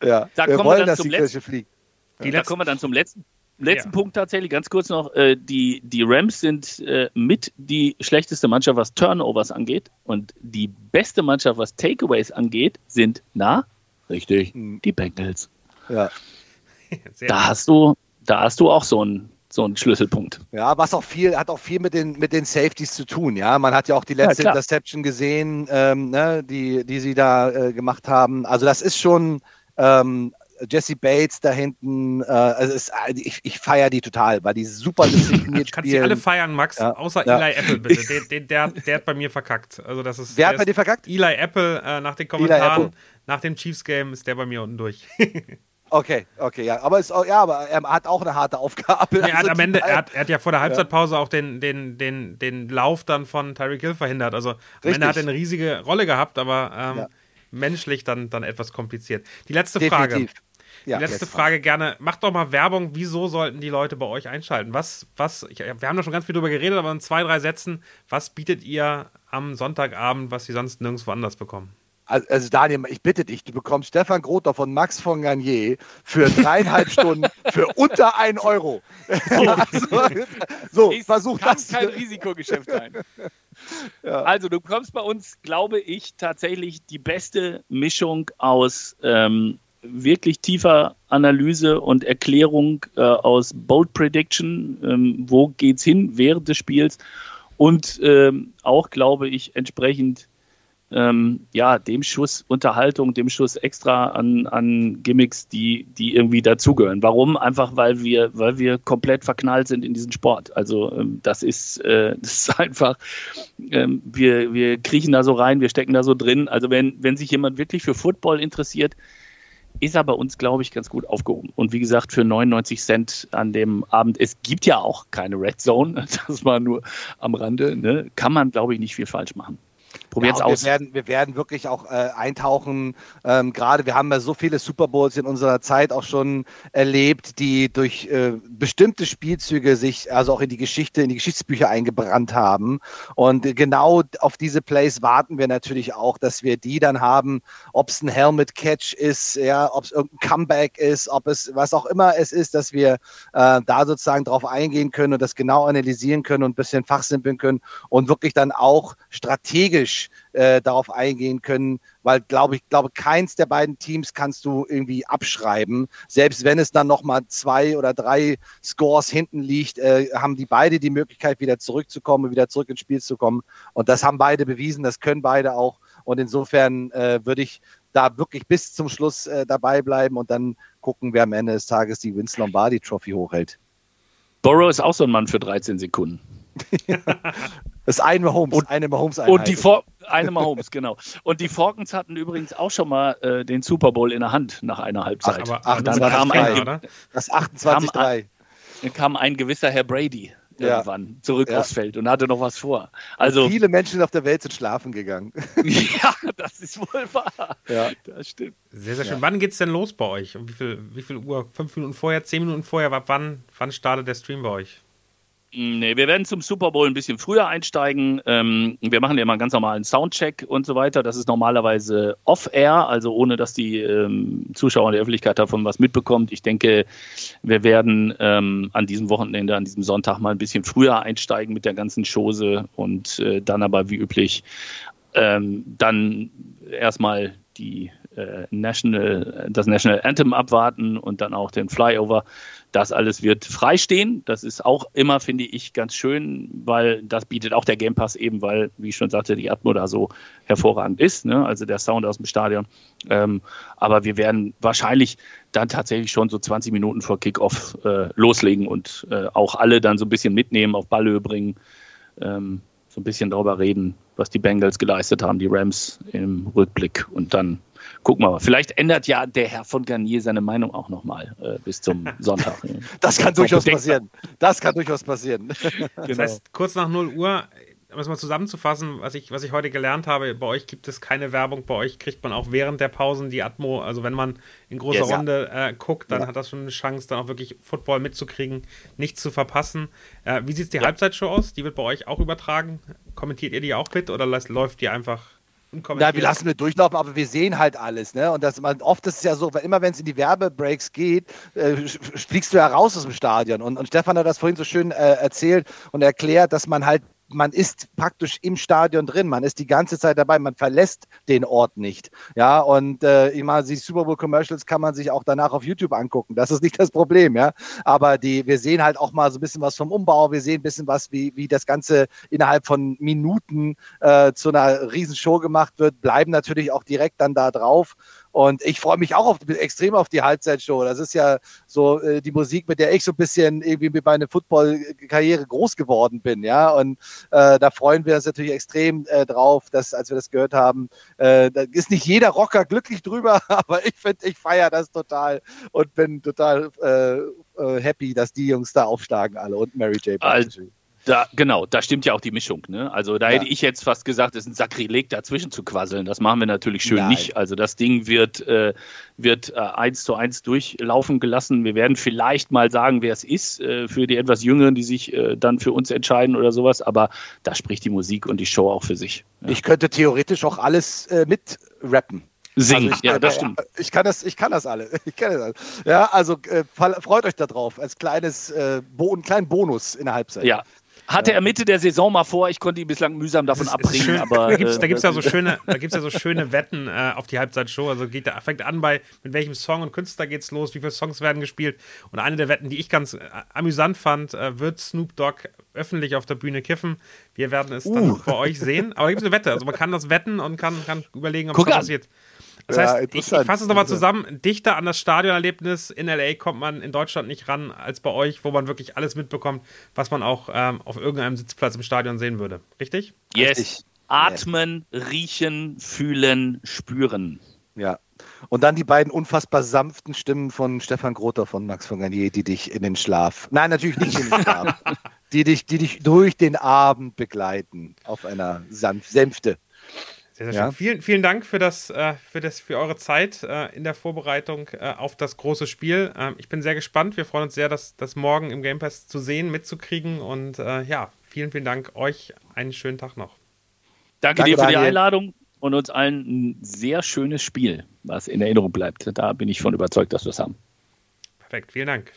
[SPEAKER 3] ja.
[SPEAKER 4] Da wir wollen, dass die Kirche fliegt. Die da kommen wir dann zum letzten, letzten ja. Punkt tatsächlich, ganz kurz noch. Äh, die, die Rams sind äh, mit die schlechteste Mannschaft, was Turnovers angeht. Und die beste Mannschaft, was Takeaways angeht, sind, na, richtig, hm. die Bengals.
[SPEAKER 3] Ja.
[SPEAKER 4] da hast du, da hast du auch so ein so ein Schlüsselpunkt.
[SPEAKER 3] Ja, was auch viel, hat auch viel mit den, mit den Safeties zu tun, ja. Man hat ja auch die letzte ja, Interception gesehen, ähm, ne, die, die sie da äh, gemacht haben. Also das ist schon ähm, Jesse Bates da hinten, äh, also es, ich, ich feiere die total, weil die super diszipliniert
[SPEAKER 2] Kannst spielen. Kannst sie alle feiern, Max, ja. außer ja. Eli Apple bitte. Der, der, der, der, hat bei mir verkackt. Also das ist,
[SPEAKER 3] Wer hat bei dir verkackt?
[SPEAKER 2] Eli Apple, äh, nach den Kommentaren, nach dem Chiefs-Game ist der bei mir unten durch.
[SPEAKER 3] Okay, okay, ja. Aber, es, ja, aber er hat auch eine harte Aufgabe.
[SPEAKER 2] Nee, er, hat also am Ende, er, hat, er hat ja vor der Halbzeitpause ja. auch den, den, den, den Lauf dann von Tyreek Hill verhindert. Also am Richtig. Ende hat er eine riesige Rolle gehabt, aber ähm, ja. menschlich dann, dann etwas kompliziert. Die letzte Definitiv. Frage. Ja, die letzte Frage gerne. Macht doch mal Werbung. Wieso sollten die Leute bei euch einschalten? Was, was, ich, wir haben da schon ganz viel drüber geredet, aber in zwei, drei Sätzen, was bietet ihr am Sonntagabend, was sie sonst nirgendwo anders bekommen?
[SPEAKER 3] Also Daniel, ich bitte dich, du bekommst Stefan Grother von Max von Garnier für dreieinhalb Stunden für unter ein Euro.
[SPEAKER 4] also, so, ich versuch kann das. kein Risikogeschäft sein. Ja. Also du bekommst bei uns, glaube ich, tatsächlich die beste Mischung aus ähm, wirklich tiefer Analyse und Erklärung äh, aus Bold Prediction, ähm, wo geht's hin während des Spiels und ähm, auch, glaube ich, entsprechend ähm, ja, dem Schuss Unterhaltung, dem Schuss extra an, an Gimmicks, die, die irgendwie dazugehören. Warum? Einfach, weil wir, weil wir komplett verknallt sind in diesen Sport. Also ähm, das ist, äh, das ist einfach, ähm, wir, wir kriechen da so rein, wir stecken da so drin. Also wenn, wenn sich jemand wirklich für Football interessiert, ist er bei uns, glaube ich, ganz gut aufgehoben. Und wie gesagt, für 99 Cent an dem Abend, es gibt ja auch keine Red Zone, das war nur am Rande, ne? kann man, glaube ich, nicht viel falsch machen.
[SPEAKER 3] Probiert's ja, aus. Wir werden, wir werden wirklich auch äh, eintauchen. Ähm, Gerade wir haben ja so viele Super Bowls in unserer Zeit auch schon erlebt, die durch äh, bestimmte Spielzüge sich also auch in die Geschichte, in die Geschichtsbücher eingebrannt haben. Und genau auf diese Plays warten wir natürlich auch, dass wir die dann haben, ob es ein Helmet Catch ist, ja, ob es irgendein Comeback ist, ob es was auch immer es ist, dass wir äh, da sozusagen drauf eingehen können und das genau analysieren können und ein bisschen fachsimpeln können und wirklich dann auch strategisch äh, darauf eingehen können, weil glaube ich glaube keins der beiden Teams kannst du irgendwie abschreiben. Selbst wenn es dann noch mal zwei oder drei Scores hinten liegt, äh, haben die beide die Möglichkeit wieder zurückzukommen, wieder zurück ins Spiel zu kommen. Und das haben beide bewiesen, das können beide auch. Und insofern äh, würde ich da wirklich bis zum Schluss äh, dabei bleiben und dann gucken, wer am Ende des Tages die Vince Lombardi Trophy hochhält.
[SPEAKER 4] Burrow ist auch so ein Mann für 13 Sekunden.
[SPEAKER 3] Das ist eine Mahomes,
[SPEAKER 4] und, eine Mahomes -Einheit. Und die For eine Mahomes, genau. Und die Falcons hatten übrigens auch schon mal äh, den Super Bowl in der Hand nach einer Halbzeit.
[SPEAKER 3] Ach, aber, dann kam ein, das 28-3.
[SPEAKER 4] Dann kam ein gewisser Herr Brady irgendwann zurück ja. aufs Feld und hatte noch was vor. Also
[SPEAKER 3] und viele Menschen auf der Welt sind schlafen gegangen.
[SPEAKER 4] ja, das ist wohl wahr.
[SPEAKER 2] Ja, das stimmt. Sehr, sehr schön. Ja. Wann es denn los bei euch? Um wie viel, wie viel Uhr? Fünf Minuten vorher, zehn Minuten vorher? Wann, wann startet der Stream bei euch?
[SPEAKER 4] Nee, wir werden zum Super Bowl ein bisschen früher einsteigen. Ähm, wir machen ja immer einen ganz normalen Soundcheck und so weiter. Das ist normalerweise off-air, also ohne dass die ähm, Zuschauer und die Öffentlichkeit davon was mitbekommt. Ich denke, wir werden ähm, an diesem Wochenende, an diesem Sonntag mal ein bisschen früher einsteigen mit der ganzen Chose und äh, dann aber wie üblich ähm, dann erstmal die äh, National, das National Anthem abwarten und dann auch den Flyover. Das alles wird freistehen. Das ist auch immer, finde ich, ganz schön, weil das bietet auch der Game Pass eben, weil, wie ich schon sagte, die Atmo da so hervorragend ist, ne? also der Sound aus dem Stadion. Ähm, aber wir werden wahrscheinlich dann tatsächlich schon so 20 Minuten vor Kickoff äh, loslegen und äh, auch alle dann so ein bisschen mitnehmen, auf Ballhöhe bringen. Ähm, so ein bisschen darüber reden, was die Bengals geleistet haben, die Rams im Rückblick und dann gucken wir mal. Vielleicht ändert ja der Herr von Garnier seine Meinung auch nochmal äh, bis zum Sonntag.
[SPEAKER 3] das kann durchaus passieren. Das kann durchaus passieren.
[SPEAKER 2] Das genau. heißt, kurz nach 0 Uhr, um es mal zusammenzufassen, was ich, was ich heute gelernt habe, bei euch gibt es keine Werbung, bei euch kriegt man auch während der Pausen die Atmo, also wenn man in großer yes, Runde äh, guckt, dann ja. hat das schon eine Chance, dann auch wirklich Football mitzukriegen, nichts zu verpassen. Äh, wie sieht die ja. Halbzeitshow aus? Die wird bei euch auch übertragen. Kommentiert ihr die auch mit oder läuft die einfach
[SPEAKER 3] ja, wir lassen wir durchlaufen, aber wir sehen halt alles. Ne? Und das, man, oft ist es ja so, weil immer wenn es in die Werbebreaks geht, äh, fliegst du ja raus aus dem Stadion. Und, und Stefan hat das vorhin so schön äh, erzählt und erklärt, dass man halt man ist praktisch im Stadion drin, man ist die ganze Zeit dabei, man verlässt den Ort nicht. Ja, und äh, meine, die Super Bowl Commercials kann man sich auch danach auf YouTube angucken. Das ist nicht das Problem, ja. Aber die, wir sehen halt auch mal so ein bisschen was vom Umbau, wir sehen ein bisschen was, wie, wie das Ganze innerhalb von Minuten äh, zu einer Riesenshow gemacht wird, bleiben natürlich auch direkt dann da drauf. Und ich freue mich auch auf, extrem auf die Halbzeitshow. Das ist ja so äh, die Musik, mit der ich so ein bisschen irgendwie mit meiner Football-Karriere groß geworden bin. Ja, und äh, da freuen wir uns natürlich extrem äh, drauf, dass, als wir das gehört haben, äh, da ist nicht jeder Rocker glücklich drüber, aber ich finde, ich feiere das total und bin total äh, äh, happy, dass die Jungs da aufschlagen alle und Mary J.
[SPEAKER 4] Blige. Da, genau, da stimmt ja auch die Mischung. Ne? Also da ja. hätte ich jetzt fast gesagt, es ist ein Sakrileg, dazwischen zu quasseln. Das machen wir natürlich schön Nein. nicht. Also das Ding wird, äh, wird äh, eins zu eins durchlaufen gelassen. Wir werden vielleicht mal sagen, wer es ist, äh, für die etwas Jüngeren, die sich äh, dann für uns entscheiden oder sowas. Aber da spricht die Musik und die Show auch für sich.
[SPEAKER 3] Ja. Ich könnte theoretisch auch alles äh, mit rappen
[SPEAKER 4] singen. Also ich, ja, das stimmt.
[SPEAKER 3] Ich kann das, ich kann das alle. Ich kann das alle. Ja, also äh, freut euch darauf als kleines, äh, Bo einen kleinen Bonus in der Halbzeit.
[SPEAKER 4] Ja, hatte er Mitte der Saison mal vor. Ich konnte ihn bislang mühsam davon abbringen. Aber,
[SPEAKER 2] da gibt es
[SPEAKER 4] äh,
[SPEAKER 2] ja so schöne, da gibt's ja so schöne Wetten äh, auf die Halbzeitshow. Also geht, fängt an bei, mit welchem Song und Künstler geht's los, wie viele Songs werden gespielt. Und eine der Wetten, die ich ganz äh, amüsant fand, äh, wird Snoop Dogg öffentlich auf der Bühne kiffen. Wir werden es dann
[SPEAKER 3] Uh.
[SPEAKER 2] bei euch sehen. Aber da gibt es eine Wette. Also man kann das wetten und kann, kann überlegen, ob es da
[SPEAKER 4] an.
[SPEAKER 2] Das
[SPEAKER 3] Ja,
[SPEAKER 2] heißt, ich, ich fasse es nochmal zusammen. Dichter an das Stadionerlebnis in LA kommt man in Deutschland nicht ran als bei euch, wo man wirklich alles mitbekommt, was man auch ähm, auf irgendeinem Sitzplatz im Stadion sehen würde. Richtig?
[SPEAKER 4] Yes.
[SPEAKER 3] Richtig.
[SPEAKER 4] Atmen, riechen, fühlen, spüren.
[SPEAKER 3] Ja. Und dann die beiden unfassbar sanften Stimmen von Stefan Grother von Max von Garnier, die dich in den Schlaf, nein, natürlich nicht in den Schlaf, die dich, die dich durch den Abend begleiten auf einer sanft, Sänfte.
[SPEAKER 2] Sehr, sehr
[SPEAKER 3] Ja.
[SPEAKER 2] schön. Vielen, vielen Dank für das, äh, für das, für eure Zeit äh, in der Vorbereitung äh, auf das große Spiel. Ähm, ich bin sehr gespannt. Wir freuen uns sehr, das, das morgen im Game Pass zu sehen, mitzukriegen. Und ja, vielen, vielen Dank euch. Einen schönen Tag noch.
[SPEAKER 4] Danke,
[SPEAKER 3] Danke,
[SPEAKER 4] dir für die
[SPEAKER 3] Daniel.
[SPEAKER 4] Einladung und uns allen ein sehr schönes Spiel, was in Erinnerung bleibt. Da bin ich von überzeugt, dass wir es haben.
[SPEAKER 2] Perfekt. Vielen Dank.